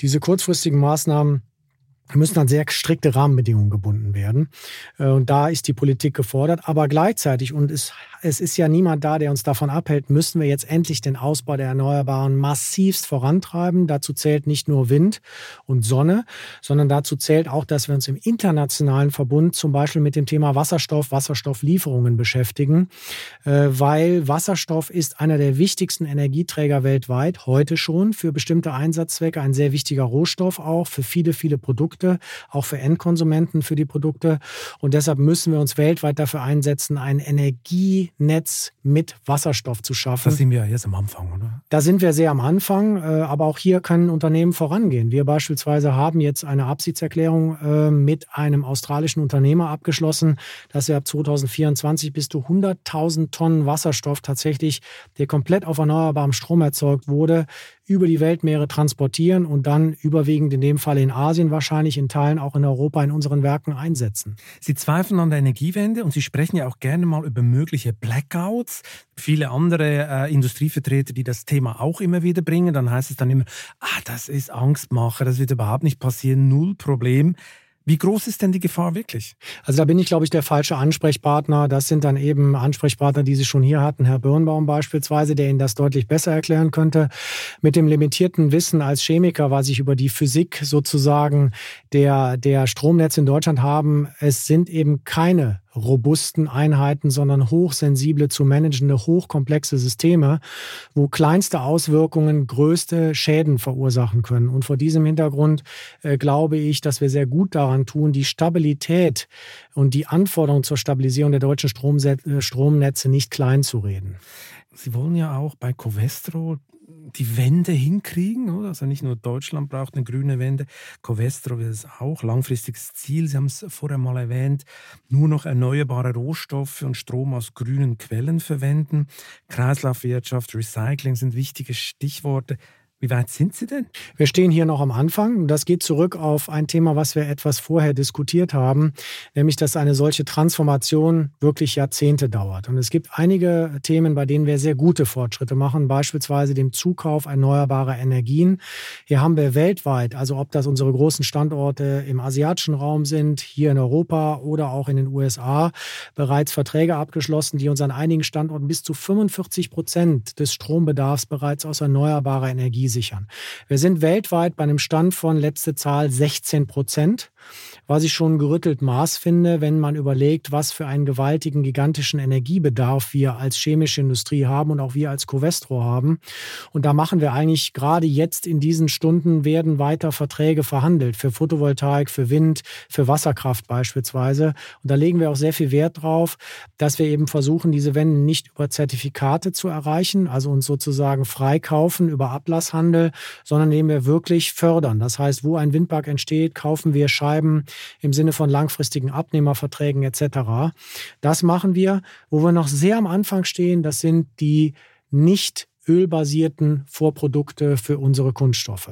Diese kurzfristigen Maßnahmen müssen an sehr strikte Rahmenbedingungen gebunden werden. Äh, und da ist die Politik gefordert. Aber gleichzeitig, und es, es ist ja niemand da, der uns davon abhält, müssen wir jetzt endlich den Ausbau der Erneuerbaren massivst vorantreiben. Dazu zählt nicht nur Wind und Sonne, sondern dazu zählt auch, dass wir uns im internationalen Verbund zum Beispiel mit dem Thema Wasserstoff, Wasserstofflieferungen beschäftigen, äh, weil Wasserstoff ist einer der wichtigsten Energieträger weltweit, heute schon für bestimmte Einsatzzwecke, ein sehr wichtiger Rohstoff auch für viele, viele Produkte. Produkte, auch für Endkonsumenten für die Produkte. Und deshalb müssen wir uns weltweit dafür einsetzen, ein Energienetz mit Wasserstoff zu schaffen. Da sind wir jetzt am Anfang, oder? Da sind wir sehr am Anfang, äh, aber auch hier können Unternehmen vorangehen. Wir beispielsweise haben jetzt eine Absichtserklärung äh, mit einem australischen Unternehmer abgeschlossen, dass wir ab 2024 bis zu 100.000 Tonnen Wasserstoff tatsächlich, der komplett auf erneuerbarem Strom erzeugt wurde, über die Weltmeere transportieren und dann überwiegend in dem Fall in Asien, wahrscheinlich in Teilen auch in Europa in unseren Werken einsetzen. Sie zweifeln an der Energiewende und Sie sprechen ja auch gerne mal über mögliche Blackouts. Viele andere äh, Industrievertreter, die das Thema auch immer wieder bringen, dann heißt es dann immer, ah, das ist Angstmacher, das wird überhaupt nicht passieren, null Problem. Wie groß ist denn die Gefahr wirklich? Also da bin ich, glaube ich, der falsche Ansprechpartner. Das sind dann eben Ansprechpartner, die Sie schon hier hatten, Herr Birnbaum beispielsweise, der Ihnen das deutlich besser erklären könnte. Mit dem limitierten Wissen als Chemiker, was ich über die Physik sozusagen der, der Stromnetze in Deutschland haben, es sind eben keine robusten Einheiten, sondern hochsensible zu managende, hochkomplexe Systeme, wo kleinste Auswirkungen größte Schäden verursachen können. Und vor diesem Hintergrund äh, glaube ich, dass wir sehr gut daran tun, die Stabilität und die Anforderungen zur Stabilisierung der deutschen äh, Stromnetze nicht klein zu reden. Sie wollen ja auch bei Covestro die Wende hinkriegen. Oder? Also nicht nur Deutschland braucht eine grüne Wende, Covestro will es auch. Langfristiges Ziel, Sie haben es vorher mal erwähnt, nur noch erneuerbare Rohstoffe und Strom aus grünen Quellen verwenden. Kreislaufwirtschaft, Recycling sind wichtige Stichworte. Wie weit sind Sie denn? Wir stehen hier noch am Anfang. Das geht zurück auf ein Thema, was wir etwas vorher diskutiert haben, nämlich dass eine solche Transformation wirklich Jahrzehnte dauert. Und es gibt einige Themen, bei denen wir sehr gute Fortschritte machen, beispielsweise dem Zukauf erneuerbarer Energien. Hier haben wir weltweit, also ob das unsere großen Standorte im asiatischen Raum sind, hier in Europa oder auch in den USA, bereits Verträge abgeschlossen, die uns an einigen Standorten bis zu 45 Prozent des Strombedarfs bereits aus erneuerbarer Energie sichern. Wir sind weltweit bei einem Stand von letzte Zahl 16 Prozent was ich schon gerüttelt Maß finde, wenn man überlegt, was für einen gewaltigen, gigantischen Energiebedarf wir als chemische Industrie haben und auch wir als Covestro haben. Und da machen wir eigentlich gerade jetzt in diesen Stunden werden weiter Verträge verhandelt für Photovoltaik, für Wind, für Wasserkraft beispielsweise. Und da legen wir auch sehr viel Wert drauf, dass wir eben versuchen, diese Wende nicht über Zertifikate zu erreichen, also uns sozusagen freikaufen über Ablasshandel, sondern indem wir wirklich fördern. Das heißt, wo ein Windpark entsteht, kaufen wir Scheiben im Sinne von langfristigen Abnehmerverträgen etc. Das machen wir. Wo wir noch sehr am Anfang stehen, das sind die nicht ölbasierten Vorprodukte für unsere Kunststoffe.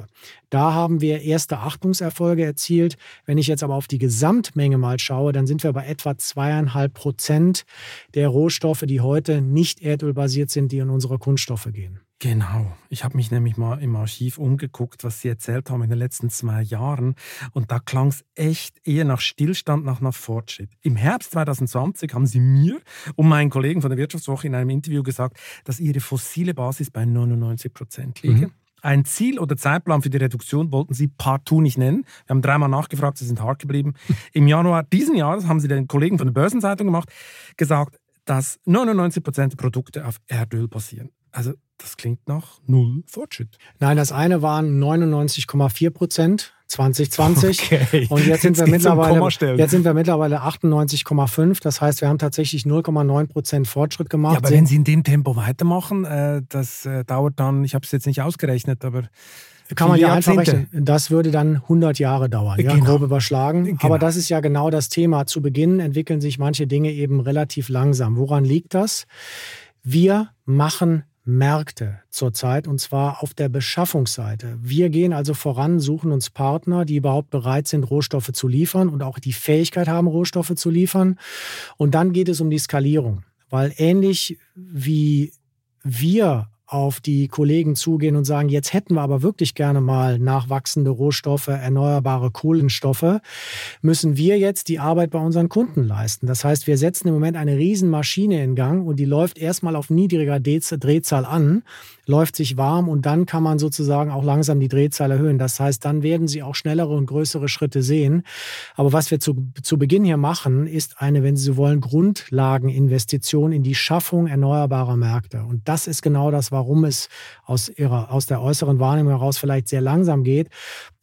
Da haben wir erste Achtungserfolge erzielt. Wenn ich jetzt aber auf die Gesamtmenge mal schaue, dann sind wir bei etwa zweieinhalb Prozent der Rohstoffe, die heute nicht erdölbasiert sind, die in unsere Kunststoffe gehen. Genau. Ich habe mich nämlich mal im Archiv umgeguckt, was Sie erzählt haben in den letzten zwei Jahren. Und da klang es echt eher nach Stillstand, nach nach Fortschritt. Im Herbst 2020 haben Sie mir und meinen Kollegen von der Wirtschaftswoche in einem Interview gesagt, dass Ihre fossile Basis bei 99 Prozent liege. Mhm. Ein Ziel oder Zeitplan für die Reduktion wollten Sie partout nicht nennen. Wir haben dreimal nachgefragt, Sie sind hart geblieben. Im Januar diesen Jahres haben Sie den Kollegen von der Börsenzeitung gemacht, gesagt, dass 99 Prozent der Produkte auf Erdöl basieren. Also das klingt nach null Fortschritt. Nein, das eine waren 99,4 Prozent 2020 okay. und jetzt sind, wir mittlerweile, jetzt sind wir mittlerweile 98,5. Das heißt, wir haben tatsächlich 0,9 Prozent Fortschritt gemacht. Ja, aber wenn Sie in dem Tempo weitermachen, äh, das äh, dauert dann, ich habe es jetzt nicht ausgerechnet, aber kann man ja einfach rechnen. Das würde dann 100 Jahre dauern, ja, genau. grob überschlagen. Genau. Aber das ist ja genau das Thema. Zu Beginn entwickeln sich manche Dinge eben relativ langsam. Woran liegt das? Wir machen Märkte zurzeit und zwar auf der Beschaffungsseite. Wir gehen also voran, suchen uns Partner, die überhaupt bereit sind, Rohstoffe zu liefern und auch die Fähigkeit haben, Rohstoffe zu liefern. Und dann geht es um die Skalierung, weil ähnlich wie wir auf die Kollegen zugehen und sagen, jetzt hätten wir aber wirklich gerne mal nachwachsende Rohstoffe, erneuerbare Kohlenstoffe, müssen wir jetzt die Arbeit bei unseren Kunden leisten. Das heißt, wir setzen im Moment eine Riesenmaschine in Gang und die läuft erstmal auf niedriger Drehzahl an, läuft sich warm und dann kann man sozusagen auch langsam die Drehzahl erhöhen. Das heißt, dann werden Sie auch schnellere und größere Schritte sehen. Aber was wir zu, zu Beginn hier machen, ist eine, wenn Sie so wollen, Grundlageninvestition in die Schaffung erneuerbarer Märkte. Und das ist genau das, warum es aus, ihrer, aus der äußeren Wahrnehmung heraus vielleicht sehr langsam geht.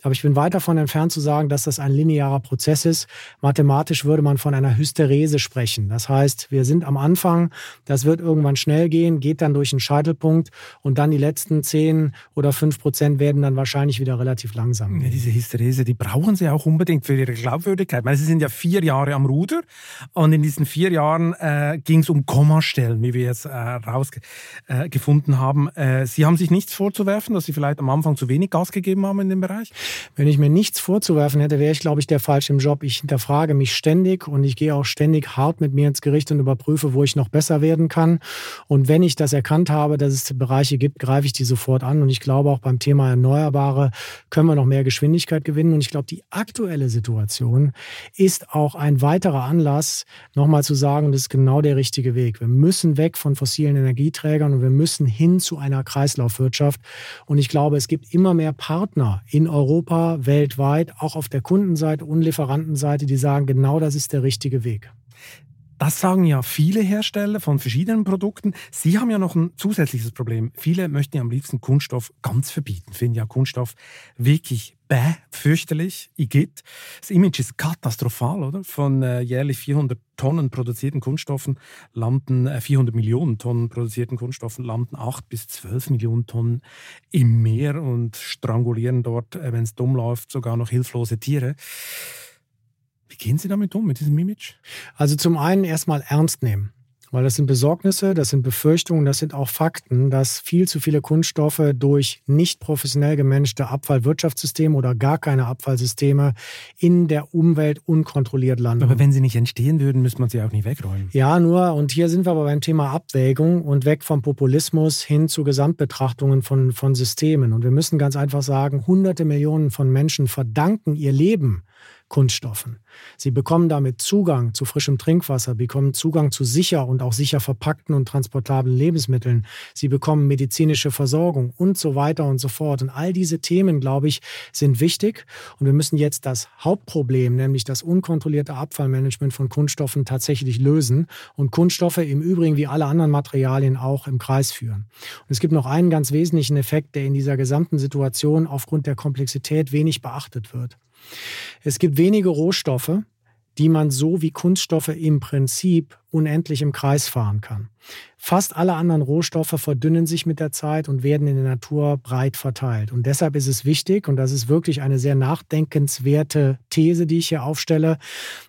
Aber ich bin weit davon entfernt zu sagen, dass das ein linearer Prozess ist. Mathematisch würde man von einer Hysterese sprechen. Das heißt, wir sind am Anfang, das wird irgendwann schnell gehen, geht dann durch einen Scheitelpunkt und dann die letzten 10 oder 5 Prozent werden dann wahrscheinlich wieder relativ langsam. Ja, diese Hysterese, die brauchen sie auch unbedingt für ihre Glaubwürdigkeit. Ich meine, sie sind ja vier Jahre am Ruder und in diesen vier Jahren äh, ging es um Kommastellen, wie wir jetzt äh, rausgefunden äh, haben. Äh, sie haben sich nichts vorzuwerfen, dass Sie vielleicht am Anfang zu wenig Gas gegeben haben in dem Bereich? Wenn ich mir nichts vorzuwerfen hätte, wäre ich, glaube ich, der falsch im Job. Ich hinterfrage mich ständig und ich gehe auch ständig hart mit mir ins Gericht und überprüfe, wo ich noch besser werden kann. Und wenn ich das erkannt habe, dass es Bereiche gibt, greife ich die sofort an. Und ich glaube, auch beim Thema Erneuerbare können wir noch mehr Geschwindigkeit gewinnen. Und ich glaube, die aktuelle Situation ist auch ein weiterer Anlass, nochmal zu sagen, das ist genau der richtige Weg. Wir müssen weg von fossilen Energieträgern und wir müssen hin zu einer Kreislaufwirtschaft. Und ich glaube, es gibt immer mehr Partner in Europa, weltweit, auch auf der Kundenseite und Lieferantenseite, die sagen, genau das ist der richtige Weg. Das sagen ja viele Hersteller von verschiedenen Produkten. Sie haben ja noch ein zusätzliches Problem. Viele möchten ja am liebsten Kunststoff ganz verbieten, finden ja Kunststoff wirklich bäh, fürchterlich, igitt. Das Image ist katastrophal, oder? Von äh, jährlich 400 Tonnen produzierten Kunststoffen landen, äh, 400 Millionen Tonnen produzierten Kunststoffen landen 8 bis 12 Millionen Tonnen im Meer und strangulieren dort, äh, wenn es dumm läuft, sogar noch hilflose Tiere. Wie gehen Sie damit um, mit diesem Image? Also zum einen erstmal ernst nehmen. Weil das sind Besorgnisse, das sind Befürchtungen, das sind auch Fakten, dass viel zu viele Kunststoffe durch nicht professionell gemanagte Abfallwirtschaftssysteme oder gar keine Abfallsysteme in der Umwelt unkontrolliert landen. Aber wenn sie nicht entstehen würden, müsste man sie auch nicht wegräumen. Ja, nur, und hier sind wir aber beim Thema Abwägung und weg vom Populismus hin zu Gesamtbetrachtungen von, von Systemen. Und wir müssen ganz einfach sagen, hunderte Millionen von Menschen verdanken ihr Leben Kunststoffen. Sie bekommen damit Zugang zu frischem Trinkwasser, bekommen Zugang zu sicher und auch sicher verpackten und transportablen Lebensmitteln. Sie bekommen medizinische Versorgung und so weiter und so fort. Und all diese Themen, glaube ich, sind wichtig. Und wir müssen jetzt das Hauptproblem, nämlich das unkontrollierte Abfallmanagement von Kunststoffen tatsächlich lösen und Kunststoffe im Übrigen wie alle anderen Materialien auch im Kreis führen. Und es gibt noch einen ganz wesentlichen Effekt, der in dieser gesamten Situation aufgrund der Komplexität wenig beachtet wird. Es gibt wenige Rohstoffe, die man so wie Kunststoffe im Prinzip unendlich im Kreis fahren kann. Fast alle anderen Rohstoffe verdünnen sich mit der Zeit und werden in der Natur breit verteilt. Und deshalb ist es wichtig, und das ist wirklich eine sehr nachdenkenswerte These, die ich hier aufstelle,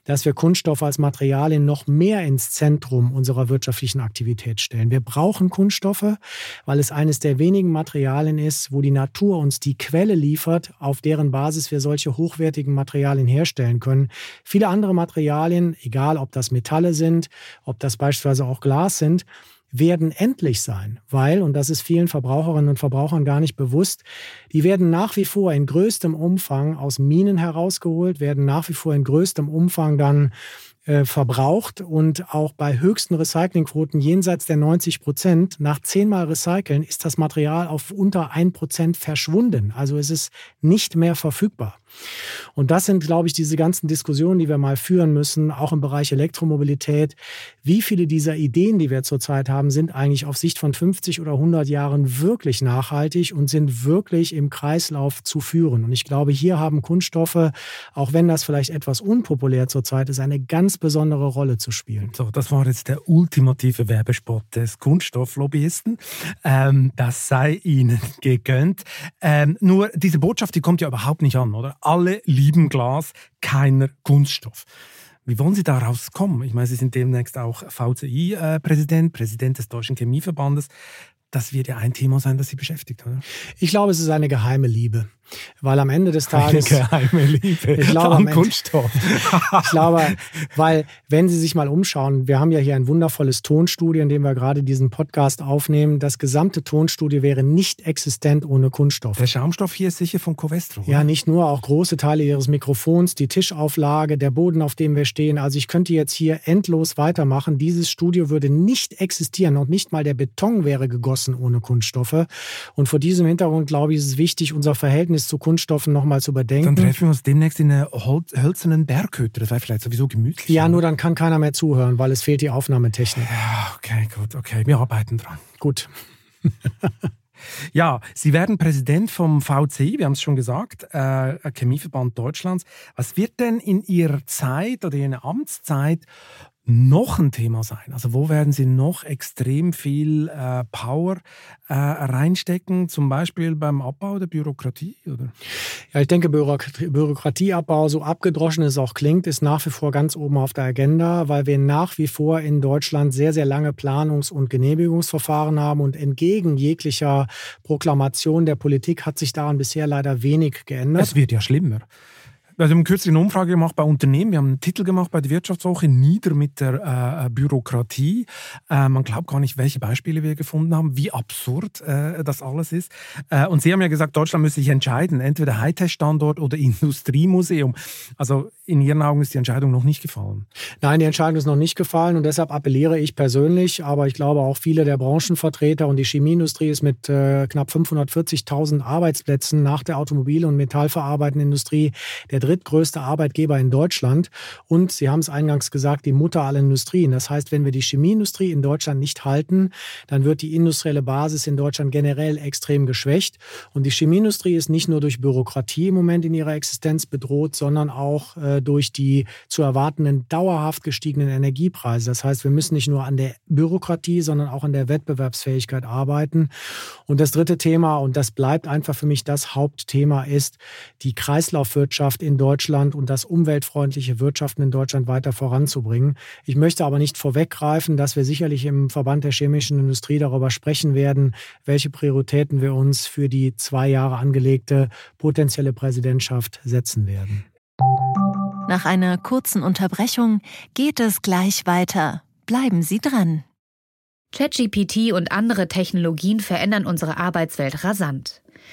dass wir Kunststoffe als Materialien noch mehr ins Zentrum unserer wirtschaftlichen Aktivität stellen. Wir brauchen Kunststoffe, weil es eines der wenigen Materialien ist, wo die Natur uns die Quelle liefert, auf deren Basis wir solche hochwertigen Materialien herstellen können. Viele andere Materialien, egal ob das Metalle sind, ob das beispielsweise auch Glas sind, werden endlich sein, weil, und das ist vielen Verbraucherinnen und Verbrauchern gar nicht bewusst, die werden nach wie vor in größtem Umfang aus Minen herausgeholt, werden nach wie vor in größtem Umfang dann äh, verbraucht und auch bei höchsten Recyclingquoten jenseits der 90 Prozent, nach zehnmal Recyceln ist das Material auf unter ein Prozent verschwunden. Also es ist nicht mehr verfügbar. Und das sind, glaube ich, diese ganzen Diskussionen, die wir mal führen müssen, auch im Bereich Elektromobilität. Wie viele dieser Ideen, die wir zurzeit haben, sind eigentlich auf Sicht von 50 oder 100 Jahren wirklich nachhaltig und sind wirklich im Kreislauf zu führen? Und ich glaube, hier haben Kunststoffe, auch wenn das vielleicht etwas unpopulär zurzeit ist, eine ganz besondere Rolle zu spielen. So, das war jetzt der ultimative Werbespot des Kunststofflobbyisten. Ähm, das sei Ihnen gegönnt. Ähm, nur diese Botschaft, die kommt ja überhaupt nicht an, oder? Alle lieben Glas, keiner Kunststoff. Wie wollen Sie da rauskommen? Ich meine, Sie sind demnächst auch VCI-Präsident, Präsident des Deutschen Chemieverbandes. Das wird ja ein Thema sein, das Sie beschäftigt, oder? Ich glaube, es ist eine geheime Liebe. Weil am Ende des Tages. Eine geheime Liebe. Ich glaube, am Kunststoff. ich glaube, weil, wenn Sie sich mal umschauen, wir haben ja hier ein wundervolles Tonstudio, in dem wir gerade diesen Podcast aufnehmen. Das gesamte Tonstudio wäre nicht existent ohne Kunststoff. Der Schaumstoff hier ist sicher von Covestro. Oder? Ja, nicht nur, auch große Teile Ihres Mikrofons, die Tischauflage, der Boden, auf dem wir stehen. Also ich könnte jetzt hier endlos weitermachen. Dieses Studio würde nicht existieren und nicht mal der Beton wäre gegossen ohne Kunststoffe. Und vor diesem Hintergrund, glaube ich, ist es wichtig, unser Verhältnis Verhältnis zu Kunststoffen nochmal zu überdenken. Dann treffen wir uns demnächst in einer hölzernen Berghütte. Das wäre vielleicht sowieso gemütlich. Ja, nur dann kann keiner mehr zuhören, weil es fehlt die Aufnahmetechnik. Ja, okay, gut, okay. Wir arbeiten dran. Gut. Ja, Sie werden Präsident vom VCI, wir haben es schon gesagt, äh, Chemieverband Deutschlands. Was wird denn in Ihrer Zeit oder in Ihrer Amtszeit noch ein Thema sein? Also wo werden Sie noch extrem viel äh, Power äh, reinstecken, zum Beispiel beim Abbau der Bürokratie? Oder? Ja, ich denke, Bürokratieabbau, so abgedroschen es auch klingt, ist nach wie vor ganz oben auf der Agenda, weil wir nach wie vor in Deutschland sehr, sehr lange Planungs- und Genehmigungsverfahren haben und entgegen jeglicher Proklamation der Politik hat sich daran bisher leider wenig geändert. Es wird ja schlimmer. Wir haben kürzlich eine Umfrage gemacht bei Unternehmen. Wir haben einen Titel gemacht bei der Wirtschaftswoche, Nieder mit der äh, Bürokratie. Äh, man glaubt gar nicht, welche Beispiele wir gefunden haben, wie absurd äh, das alles ist. Äh, und Sie haben ja gesagt, Deutschland müsse sich entscheiden, entweder Hightech-Standort oder Industriemuseum. Also in Ihren Augen ist die Entscheidung noch nicht gefallen? Nein, die Entscheidung ist noch nicht gefallen und deshalb appelliere ich persönlich, aber ich glaube auch viele der Branchenvertreter und die Chemieindustrie ist mit äh, knapp 540.000 Arbeitsplätzen nach der Automobil- und metallverarbeitenden Industrie der drittgrößte Arbeitgeber in Deutschland und Sie haben es eingangs gesagt, die Mutter aller Industrien. Das heißt, wenn wir die Chemieindustrie in Deutschland nicht halten, dann wird die industrielle Basis in Deutschland generell extrem geschwächt und die Chemieindustrie ist nicht nur durch Bürokratie im Moment in ihrer Existenz bedroht, sondern auch äh, durch die zu erwartenden dauerhaft gestiegenen Energiepreise. Das heißt, wir müssen nicht nur an der Bürokratie, sondern auch an der Wettbewerbsfähigkeit arbeiten. Und das dritte Thema, und das bleibt einfach für mich das Hauptthema, ist die Kreislaufwirtschaft in Deutschland und das umweltfreundliche Wirtschaften in Deutschland weiter voranzubringen. Ich möchte aber nicht vorweggreifen, dass wir sicherlich im Verband der chemischen Industrie darüber sprechen werden, welche Prioritäten wir uns für die zwei Jahre angelegte potenzielle Präsidentschaft setzen werden. Nach einer kurzen Unterbrechung geht es gleich weiter. Bleiben Sie dran. ChatGPT und andere Technologien verändern unsere Arbeitswelt rasant.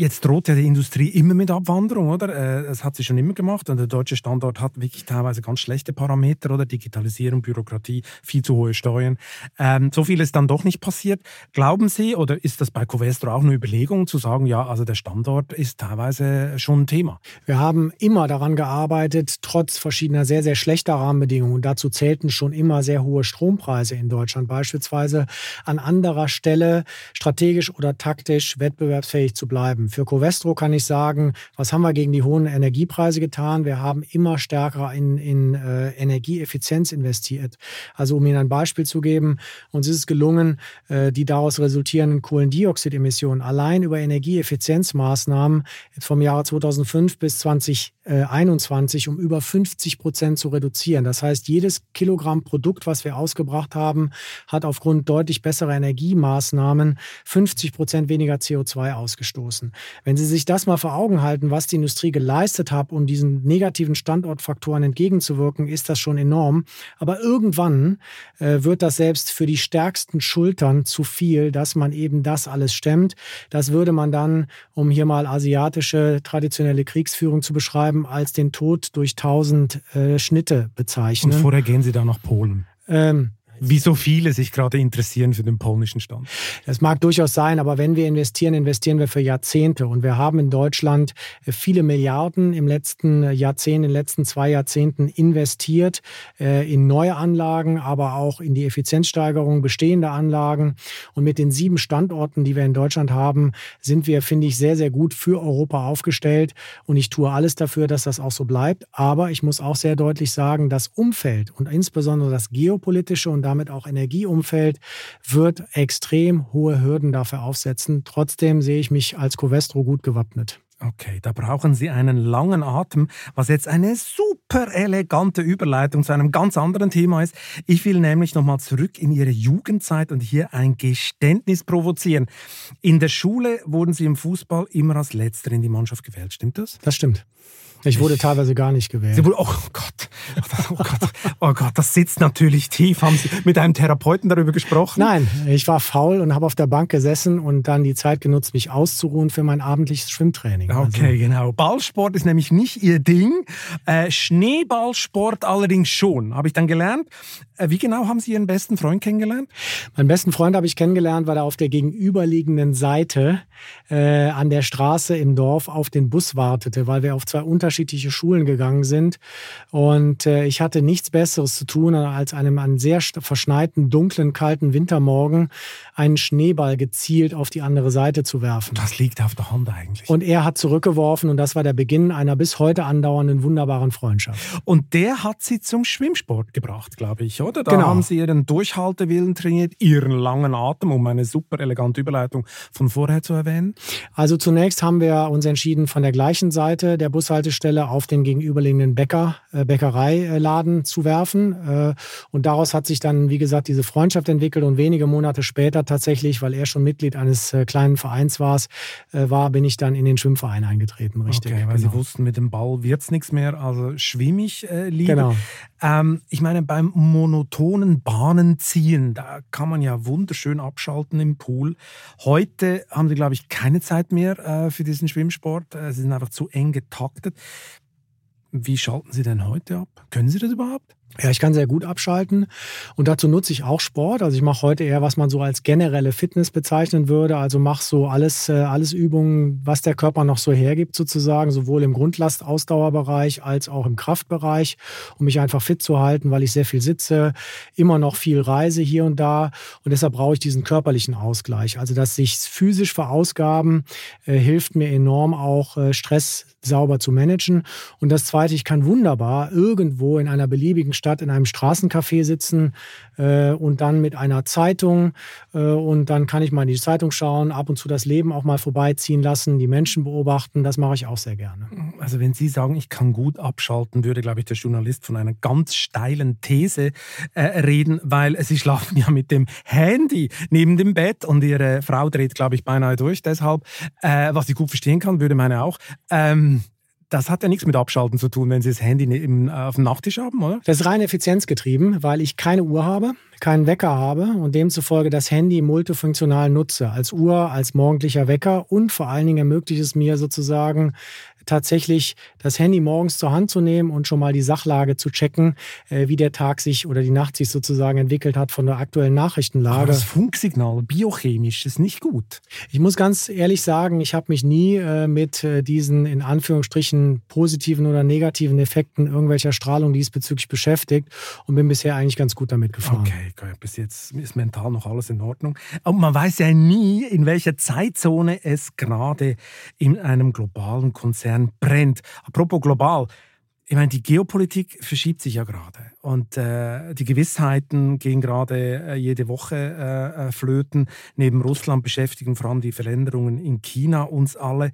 Jetzt droht ja die Industrie immer mit Abwanderung, oder? Äh, das hat sie schon immer gemacht und der deutsche Standort hat wirklich teilweise ganz schlechte Parameter, oder? Digitalisierung, Bürokratie, viel zu hohe Steuern. Ähm, so viel ist dann doch nicht passiert. Glauben Sie, oder ist das bei Covestro auch eine Überlegung, zu sagen, ja, also der Standort ist teilweise schon ein Thema? Wir haben immer daran gearbeitet, trotz verschiedener sehr, sehr schlechter Rahmenbedingungen. Und dazu zählten schon immer sehr hohe Strompreise in Deutschland, beispielsweise an anderer Stelle strategisch oder taktisch wettbewerbsfähig zu bleiben. Für Covestro kann ich sagen, was haben wir gegen die hohen Energiepreise getan? Wir haben immer stärker in, in äh, Energieeffizienz investiert. Also um Ihnen ein Beispiel zu geben, uns ist es gelungen, äh, die daraus resultierenden Kohlendioxidemissionen allein über Energieeffizienzmaßnahmen vom Jahre 2005 bis 2021 um über 50 Prozent zu reduzieren. Das heißt, jedes Kilogramm Produkt, was wir ausgebracht haben, hat aufgrund deutlich besserer Energiemaßnahmen 50 Prozent weniger CO2 ausgestoßen. Wenn Sie sich das mal vor Augen halten, was die Industrie geleistet hat, um diesen negativen Standortfaktoren entgegenzuwirken, ist das schon enorm. Aber irgendwann äh, wird das selbst für die stärksten Schultern zu viel, dass man eben das alles stemmt. Das würde man dann, um hier mal asiatische traditionelle Kriegsführung zu beschreiben, als den Tod durch tausend äh, Schnitte bezeichnen. Und vorher gehen Sie dann nach Polen. Ähm, wie so viele sich gerade interessieren für den polnischen Stand. Das mag durchaus sein, aber wenn wir investieren, investieren wir für Jahrzehnte. Und wir haben in Deutschland äh, viele Milliarden im letzten Jahrzehnt, in den letzten zwei Jahrzehnten investiert äh, in neue Anlagen, aber auch in die Effizienzsteigerung bestehender Anlagen. Und mit den sieben Standorten, die wir in Deutschland haben, sind wir, finde ich, sehr, sehr gut für Europa aufgestellt. Und ich tue alles dafür, dass das auch so bleibt. Aber ich muss auch sehr deutlich sagen, das Umfeld und insbesondere das geopolitische und damit auch Energieumfeld wird extrem hohe Hürden dafür aufsetzen. Trotzdem sehe ich mich als Covestro gut gewappnet. Okay, da brauchen Sie einen langen Atem, was jetzt eine super elegante Überleitung zu einem ganz anderen Thema ist. Ich will nämlich nochmal zurück in Ihre Jugendzeit und hier ein Geständnis provozieren. In der Schule wurden Sie im Fußball immer als Letzter in die Mannschaft gewählt, stimmt das? Das stimmt. Ich wurde teilweise gar nicht gewählt. Sie wurde, oh Gott, oh Gott, oh Gott, das sitzt natürlich tief. Haben Sie mit einem Therapeuten darüber gesprochen? Nein, ich war faul und habe auf der Bank gesessen und dann die Zeit genutzt, mich auszuruhen für mein abendliches Schwimmtraining. Okay, also. genau. Ballsport ist nämlich nicht Ihr Ding. Äh, Schneeballsport allerdings schon, habe ich dann gelernt. Äh, wie genau haben Sie Ihren besten Freund kennengelernt? Meinen besten Freund habe ich kennengelernt, weil er auf der gegenüberliegenden Seite äh, an der Straße im Dorf auf den Bus wartete, weil wir auf zwei unterschiedliche Schulen gegangen sind. Und äh, ich hatte nichts Besseres zu tun, als einem an sehr verschneiten, dunklen, kalten Wintermorgen einen Schneeball gezielt auf die andere Seite zu werfen. Das liegt auf der Hand eigentlich. Und er hat zurückgeworfen und das war der Beginn einer bis heute andauernden wunderbaren Freundschaft. Und der hat sie zum Schwimmsport gebracht, glaube ich, oder? Da genau. haben sie ihren Durchhaltewillen trainiert, ihren langen Atem, um eine super elegante Überleitung von vorher zu erwähnen. Also zunächst haben wir uns entschieden, von der gleichen Seite der Bushaltestelle auf den gegenüberliegenden Bäcker, äh, Bäckereiladen zu werfen. Äh, und daraus hat sich dann, wie gesagt, diese Freundschaft entwickelt und wenige Monate später tatsächlich, weil er schon Mitglied eines äh, kleinen Vereins war, äh, war, bin ich dann in den Schwimmverein eingetreten, richtig. Okay, weil genau. Sie wussten, mit dem Ball wird es nichts mehr, also schwimme ich äh, lieber. Genau. Ähm, ich meine, beim monotonen Bahnenziehen, da kann man ja wunderschön abschalten im Pool. Heute haben Sie, glaube ich, keine Zeit mehr äh, für diesen Schwimmsport. Äh, Sie sind einfach zu eng getaktet. Wie schalten Sie denn heute ab? Können Sie das überhaupt? Ja, ich kann sehr gut abschalten und dazu nutze ich auch Sport. Also ich mache heute eher, was man so als generelle Fitness bezeichnen würde. Also mache so alles, äh, alles Übungen, was der Körper noch so hergibt sozusagen, sowohl im Grundlastausdauerbereich als auch im Kraftbereich, um mich einfach fit zu halten, weil ich sehr viel sitze, immer noch viel reise hier und da und deshalb brauche ich diesen körperlichen Ausgleich. Also dass sich physisch verausgaben äh, hilft mir enorm auch äh, Stress sauber zu managen. Und das Zweite, ich kann wunderbar irgendwo in einer beliebigen Stadt in einem Straßencafé sitzen äh, und dann mit einer Zeitung äh, und dann kann ich mal in die Zeitung schauen, ab und zu das Leben auch mal vorbeiziehen lassen, die Menschen beobachten. Das mache ich auch sehr gerne. Also wenn Sie sagen, ich kann gut abschalten, würde, glaube ich, der Journalist von einer ganz steilen These äh, reden, weil Sie schlafen ja mit dem Handy neben dem Bett und Ihre Frau dreht, glaube ich, beinahe durch. Deshalb, äh, was ich gut verstehen kann, würde meine auch. Ähm, das hat ja nichts mit Abschalten zu tun, wenn Sie das Handy im, äh, auf dem Nachttisch haben, oder? Das ist rein effizienzgetrieben, weil ich keine Uhr habe, keinen Wecker habe und demzufolge das Handy multifunktional nutze. Als Uhr, als morgendlicher Wecker und vor allen Dingen ermöglicht es mir sozusagen tatsächlich das Handy morgens zur Hand zu nehmen und schon mal die Sachlage zu checken, äh, wie der Tag sich oder die Nacht sich sozusagen entwickelt hat von der aktuellen Nachrichtenlage. Aber das Funksignal biochemisch ist nicht gut. Ich muss ganz ehrlich sagen, ich habe mich nie äh, mit äh, diesen in Anführungsstrichen positiven oder negativen Effekten irgendwelcher Strahlung diesbezüglich beschäftigt und bin bisher eigentlich ganz gut damit gefahren. Okay, bis jetzt ist mental noch alles in Ordnung. Aber man weiß ja nie, in welcher Zeitzone es gerade in einem globalen Konzern Konzern brennt. Apropos global, ich meine, die Geopolitik verschiebt sich ja gerade und äh, die Gewissheiten gehen gerade äh, jede Woche äh, äh, flöten. Neben Russland beschäftigen vor allem die Veränderungen in China uns alle.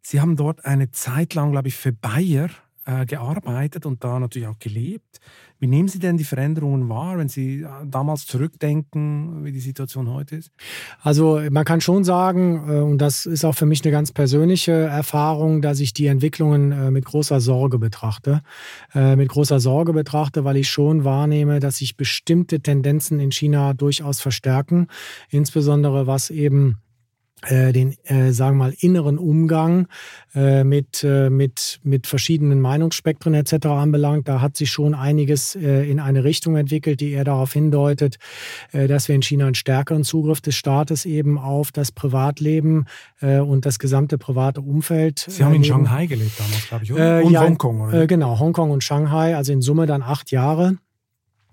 Sie haben dort eine Zeit lang, glaube ich, für Bayer äh, gearbeitet und da natürlich auch gelebt. Wie nehmen Sie denn die Veränderungen wahr, wenn Sie äh, damals zurückdenken, wie die Situation heute ist? Also man kann schon sagen, äh, und das ist auch für mich eine ganz persönliche Erfahrung, dass ich die Entwicklungen mit großer Sorge betrachte. Mit großer Sorge betrachte, weil ich schon wahrnehme, dass sich bestimmte Tendenzen in China durchaus verstärken, insbesondere was eben den, äh, sagen wir mal, inneren Umgang äh, mit, äh, mit, mit verschiedenen Meinungsspektren etc. anbelangt. Da hat sich schon einiges äh, in eine Richtung entwickelt, die eher darauf hindeutet, äh, dass wir in China einen stärkeren Zugriff des Staates eben auf das Privatleben äh, und das gesamte private Umfeld. Sie haben in Shanghai gelebt damals, glaube ich, oder? Äh, und ja, Hongkong, oder? Äh, genau, Hongkong und Shanghai, also in Summe dann acht Jahre.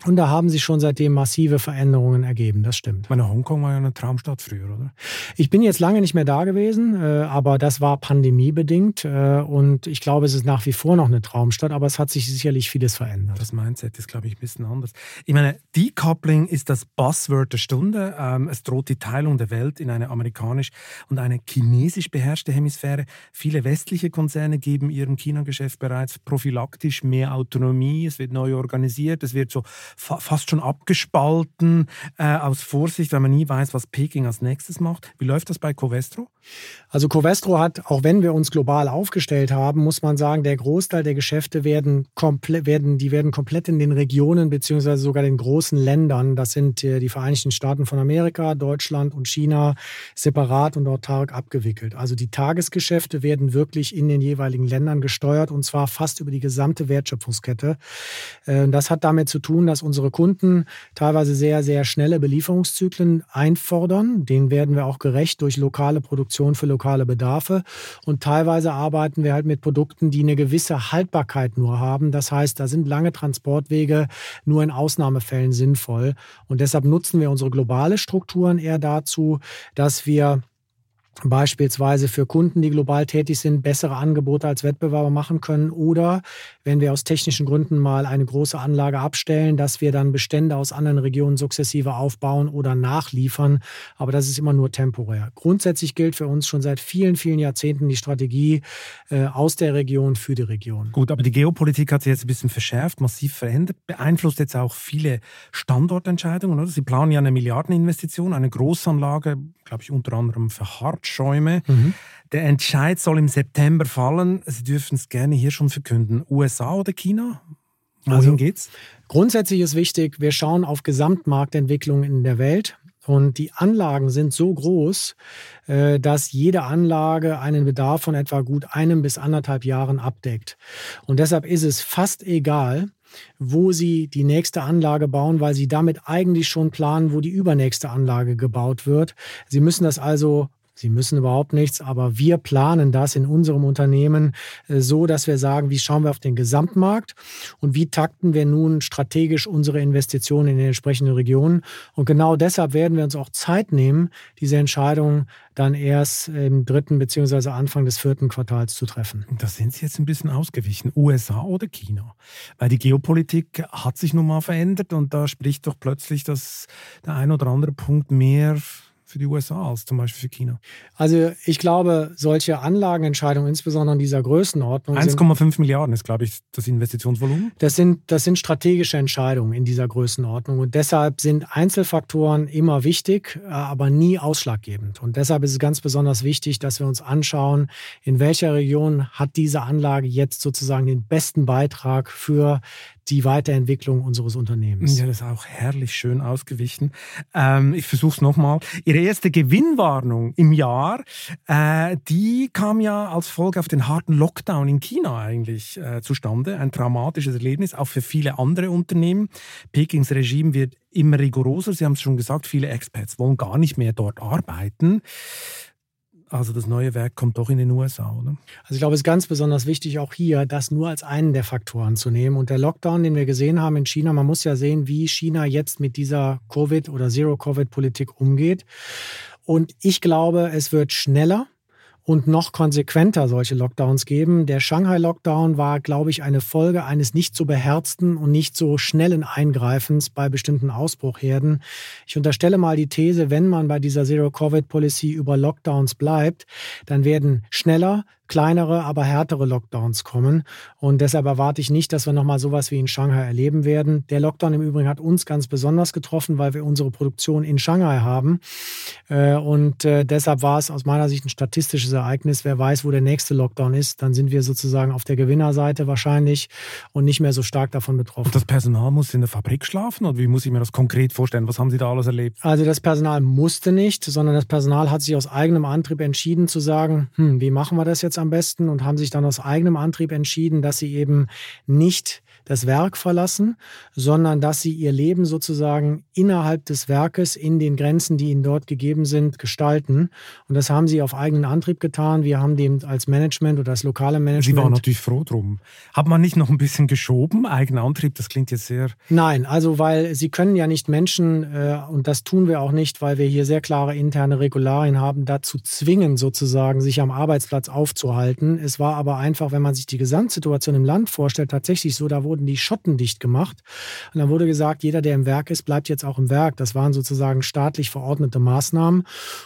Und da haben sich schon seitdem massive Veränderungen ergeben, das stimmt. Meine Hongkong war ja eine Traumstadt früher, oder? Ich bin jetzt lange nicht mehr da gewesen, äh, aber das war pandemiebedingt äh, und ich glaube, es ist nach wie vor noch eine Traumstadt, aber es hat sich sicherlich vieles verändert. Das Mindset ist, glaube ich, ein bisschen anders. Ich meine, Decoupling ist das Buzzword der Stunde. Ähm, es droht die Teilung der Welt in eine amerikanisch und eine chinesisch beherrschte Hemisphäre. Viele westliche Konzerne geben ihrem China-Geschäft bereits prophylaktisch mehr Autonomie. Es wird neu organisiert, es wird so fa fast schon abgespalten äh, aus Vorsicht, weil man nie weiß, was Peking als nächstes macht. Wie läuft das bei Covestro? Also Covestro hat, auch wenn wir uns global aufgestellt haben, muss man sagen, der Großteil der Geschäfte werden komplett, werden, die werden komplett in den Regionen beziehungsweise sogar den großen Ländern, das sind äh, die Vereinigten Staaten von Amerika, Deutschland und China, separat und autark abgewickelt. Also die Tagesgeschäfte werden wirklich in den jeweiligen Ländern gesteuert und zwar fast über die gesamte Wertschöpfungskette. Äh, das hat damit zu tun, dass unsere Kunden teilweise sehr, sehr schnelle Belieferungszyklen einfordern. Den werden wir auch gerecht durch lokale Produktion Produktion für lokale Bedarfe. Und teilweise arbeiten wir halt mit Produkten, die eine gewisse Haltbarkeit nur haben. Das heißt, da sind lange Transportwege nur in Ausnahmefällen sinnvoll. Und deshalb nutzen wir unsere globale Strukturen eher dazu, dass wir beispielsweise für Kunden, die global tätig sind, bessere Angebote als Wettbewerber machen können oder wenn wir aus technischen Gründen mal eine große Anlage abstellen, dass wir dann Bestände aus anderen Regionen sukzessive aufbauen oder nachliefern. Aber das ist immer nur temporär. Grundsätzlich gilt für uns schon seit vielen, vielen Jahrzehnten die Strategie äh, aus der Region für die Region. Gut, aber die Geopolitik hat sich jetzt ein bisschen verschärft, massiv verändert, beeinflusst jetzt auch viele Standortentscheidungen. Oder? Sie planen ja eine Milliardeninvestition, eine Großanlage, glaube ich, unter anderem für Hartschäume. Mhm. Der Entscheid soll im September fallen. Sie dürfen es gerne hier schon verkünden. USA oder China? Wohin also, geht's? Grundsätzlich ist wichtig, wir schauen auf Gesamtmarktentwicklung in der Welt. Und die Anlagen sind so groß, äh, dass jede Anlage einen Bedarf von etwa gut einem bis anderthalb Jahren abdeckt. Und deshalb ist es fast egal, wo sie die nächste Anlage bauen, weil sie damit eigentlich schon planen, wo die übernächste Anlage gebaut wird. Sie müssen das also Sie müssen überhaupt nichts, aber wir planen das in unserem Unternehmen äh, so, dass wir sagen, wie schauen wir auf den Gesamtmarkt und wie takten wir nun strategisch unsere Investitionen in den entsprechenden Regionen. Und genau deshalb werden wir uns auch Zeit nehmen, diese Entscheidung dann erst im dritten beziehungsweise Anfang des vierten Quartals zu treffen. Da sind Sie jetzt ein bisschen ausgewichen. USA oder China? Weil die Geopolitik hat sich nun mal verändert und da spricht doch plötzlich dass der ein oder andere Punkt mehr für die USA als zum Beispiel für China? Also ich glaube, solche Anlagenentscheidungen, insbesondere in dieser Größenordnung. 1,5 Milliarden ist, glaube ich, das Investitionsvolumen. Das sind, das sind strategische Entscheidungen in dieser Größenordnung. Und deshalb sind Einzelfaktoren immer wichtig, aber nie ausschlaggebend. Und deshalb ist es ganz besonders wichtig, dass wir uns anschauen, in welcher Region hat diese Anlage jetzt sozusagen den besten Beitrag für die Weiterentwicklung unseres Unternehmens. Ja, das ist auch herrlich schön ausgewichen. Ähm, ich versuche es nochmal. Ihre erste Gewinnwarnung im Jahr, äh, die kam ja als Folge auf den harten Lockdown in China eigentlich äh, zustande. Ein traumatisches Erlebnis, auch für viele andere Unternehmen. Pekings Regime wird immer rigoroser. Sie haben es schon gesagt, viele Expats wollen gar nicht mehr dort arbeiten. Also das neue Werk kommt doch in den USA, oder? Also ich glaube, es ist ganz besonders wichtig, auch hier das nur als einen der Faktoren zu nehmen. Und der Lockdown, den wir gesehen haben in China, man muss ja sehen, wie China jetzt mit dieser Covid- oder Zero-Covid-Politik umgeht. Und ich glaube, es wird schneller und noch konsequenter solche Lockdowns geben. Der Shanghai-Lockdown war, glaube ich, eine Folge eines nicht so beherzten und nicht so schnellen Eingreifens bei bestimmten Ausbruchherden. Ich unterstelle mal die These, wenn man bei dieser Zero-Covid-Policy über Lockdowns bleibt, dann werden schneller, kleinere, aber härtere Lockdowns kommen. Und deshalb erwarte ich nicht, dass wir nochmal sowas wie in Shanghai erleben werden. Der Lockdown im Übrigen hat uns ganz besonders getroffen, weil wir unsere Produktion in Shanghai haben. Äh, und äh, deshalb war es aus meiner Sicht ein statistisches Ereignis. Wer weiß, wo der nächste Lockdown ist, dann sind wir sozusagen auf der Gewinnerseite wahrscheinlich und nicht mehr so stark davon betroffen. Und das Personal muss in der Fabrik schlafen? Oder wie muss ich mir das konkret vorstellen? Was haben Sie da alles erlebt? Also das Personal musste nicht, sondern das Personal hat sich aus eigenem Antrieb entschieden zu sagen, hm, wie machen wir das jetzt am besten und haben sich dann aus eigenem Antrieb entschieden, dass sie eben nicht das Werk verlassen, sondern dass sie ihr Leben sozusagen innerhalb des Werkes in den Grenzen, die ihnen dort gegeben sind, gestalten. Und das haben sie auf eigenen Antrieb getan. Wir haben dem als Management oder als lokale Management. Sie waren natürlich froh drum. Hat man nicht noch ein bisschen geschoben? Eigener Antrieb, das klingt jetzt sehr. Nein, also weil sie können ja nicht Menschen, äh, und das tun wir auch nicht, weil wir hier sehr klare interne Regularien haben, dazu zwingen, sozusagen, sich am Arbeitsplatz aufzuhalten aufzuhalten. Es war aber einfach, wenn man sich die Gesamtsituation im Land vorstellt, tatsächlich so, da wurden die Schotten dicht gemacht. Und dann wurde gesagt, jeder, der im Werk ist, bleibt jetzt auch im Werk. Das waren sozusagen staatlich verordnete Maßnahmen.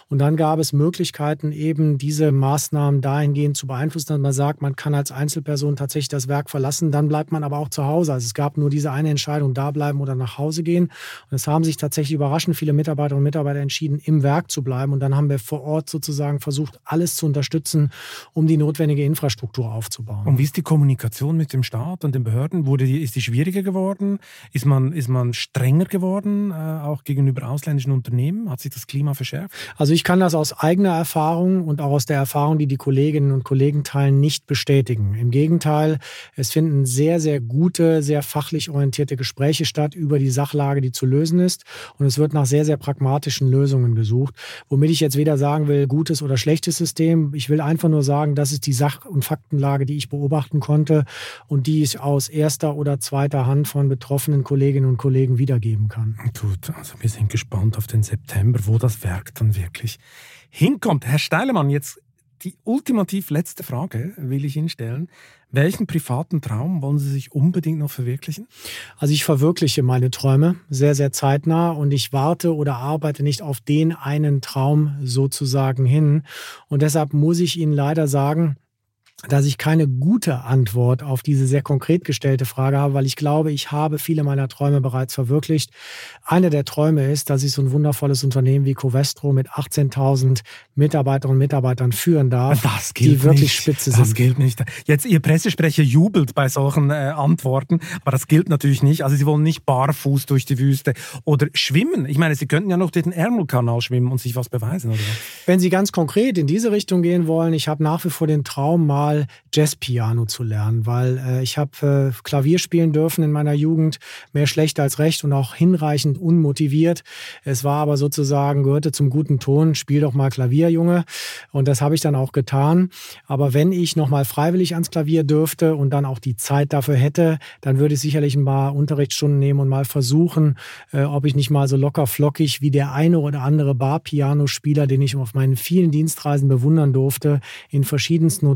Und dann gab es Möglichkeiten, eben diese Maßnahmen dahingehend zu beeinflussen, dass man sagt, man kann als Einzelperson tatsächlich das Werk verlassen, dann bleibt man aber auch zu Hause. Also es gab nur diese eine Entscheidung, da bleiben oder nach Hause gehen. Und es haben sich tatsächlich überraschend viele Mitarbeiterinnen und Mitarbeiter entschieden, im Werk zu bleiben. Und dann haben wir vor Ort sozusagen versucht, alles zu unterstützen, um die notwendige Infrastruktur aufzubauen. Und wie ist die Kommunikation mit dem Staat und den Behörden? Wurde die, ist die schwieriger geworden? Ist man, ist man strenger geworden, äh, auch gegenüber ausländischen Unternehmen? Hat sich das Klima verschärft? Also ich kann das aus eigener Erfahrung und auch aus der Erfahrung, die die Kolleginnen und Kollegen teilen, nicht bestätigen. Im Gegenteil, es finden sehr, sehr gute, sehr fachlich orientierte Gespräche statt über die Sachlage, die zu lösen ist. Und es wird nach sehr, sehr pragmatischen Lösungen gesucht. Womit ich jetzt weder sagen will, gutes oder schlechtes System. Ich will einfach nur sagen, das ist die Sach- und Faktenlage, die ich beobachten konnte und die ich aus erster oder zweiter Hand von betroffenen Kolleginnen und Kollegen wiedergeben kann. Gut, also wir sind gespannt auf den September, wo das Werk dann wirklich hinkommt. Herr Steilemann, jetzt die ultimativ letzte Frage will ich Ihnen stellen. Welchen privaten Traum wollen Sie sich unbedingt noch verwirklichen? Also ich verwirkliche meine Träume sehr, sehr zeitnah und ich warte oder arbeite nicht auf den einen Traum sozusagen hin. Und deshalb muss ich Ihnen leider sagen, dass ich keine gute Antwort auf diese sehr konkret gestellte Frage habe, weil ich glaube, ich habe viele meiner Träume bereits verwirklicht. Einer der Träume ist, dass ich so ein wundervolles Unternehmen wie Covestro mit 18.000 Mitarbeiterinnen und Mitarbeitern führen darf, das gilt die wirklich nicht. spitze sind. Das gilt nicht. Jetzt Ihr Pressesprecher jubelt bei solchen äh, Antworten, aber das gilt natürlich nicht. Also Sie wollen nicht barfuß durch die Wüste oder schwimmen. Ich meine, Sie könnten ja noch durch den Ärmelkanal schwimmen und sich was beweisen, oder? Wenn Sie ganz konkret in diese Richtung gehen wollen, ich habe nach wie vor den Traum, mal mal Jazzpiano zu lernen, weil äh, ich habe äh, Klavier spielen dürfen in meiner Jugend, mehr schlecht als recht und auch hinreichend unmotiviert. Es war aber sozusagen, gehörte zum guten Ton, spiel doch mal Klavier, Junge. Und das habe ich dann auch getan. Aber wenn ich nochmal freiwillig ans Klavier dürfte und dann auch die Zeit dafür hätte, dann würde ich sicherlich ein paar Unterrichtsstunden nehmen und mal versuchen, äh, ob ich nicht mal so locker flockig wie der eine oder andere Bar-Piano-Spieler, den ich auf meinen vielen Dienstreisen bewundern durfte, in verschiedensten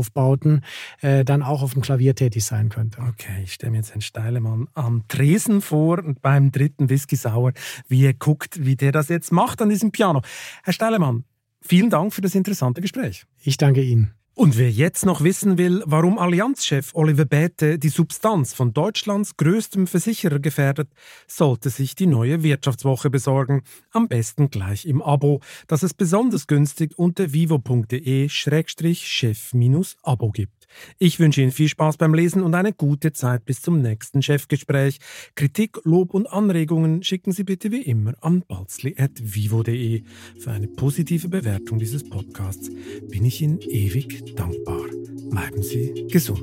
Hotelaufbauten äh, dann auch auf dem Klavier tätig sein könnte. Okay, ich stelle mir jetzt einen Steilemann am Tresen vor und beim dritten Whisky Sauer, wie er guckt, wie der das jetzt macht an diesem Piano. Herr Steilemann, vielen Dank für das interessante Gespräch. Ich danke Ihnen. Und wer jetzt noch wissen will, warum Allianzchef Oliver Bäte die Substanz von Deutschlands größtem Versicherer gefährdet, sollte sich die neue Wirtschaftswoche besorgen. Am besten gleich im Abo, das es besonders günstig unter vivo.de-chef-abo gibt. Ich wünsche Ihnen viel Spaß beim Lesen und eine gute Zeit bis zum nächsten Chefgespräch. Kritik, Lob und Anregungen schicken Sie bitte wie immer an balzli.vivo.de. Für eine positive Bewertung dieses Podcasts bin ich Ihnen ewig dankbar. Bleiben Sie gesund.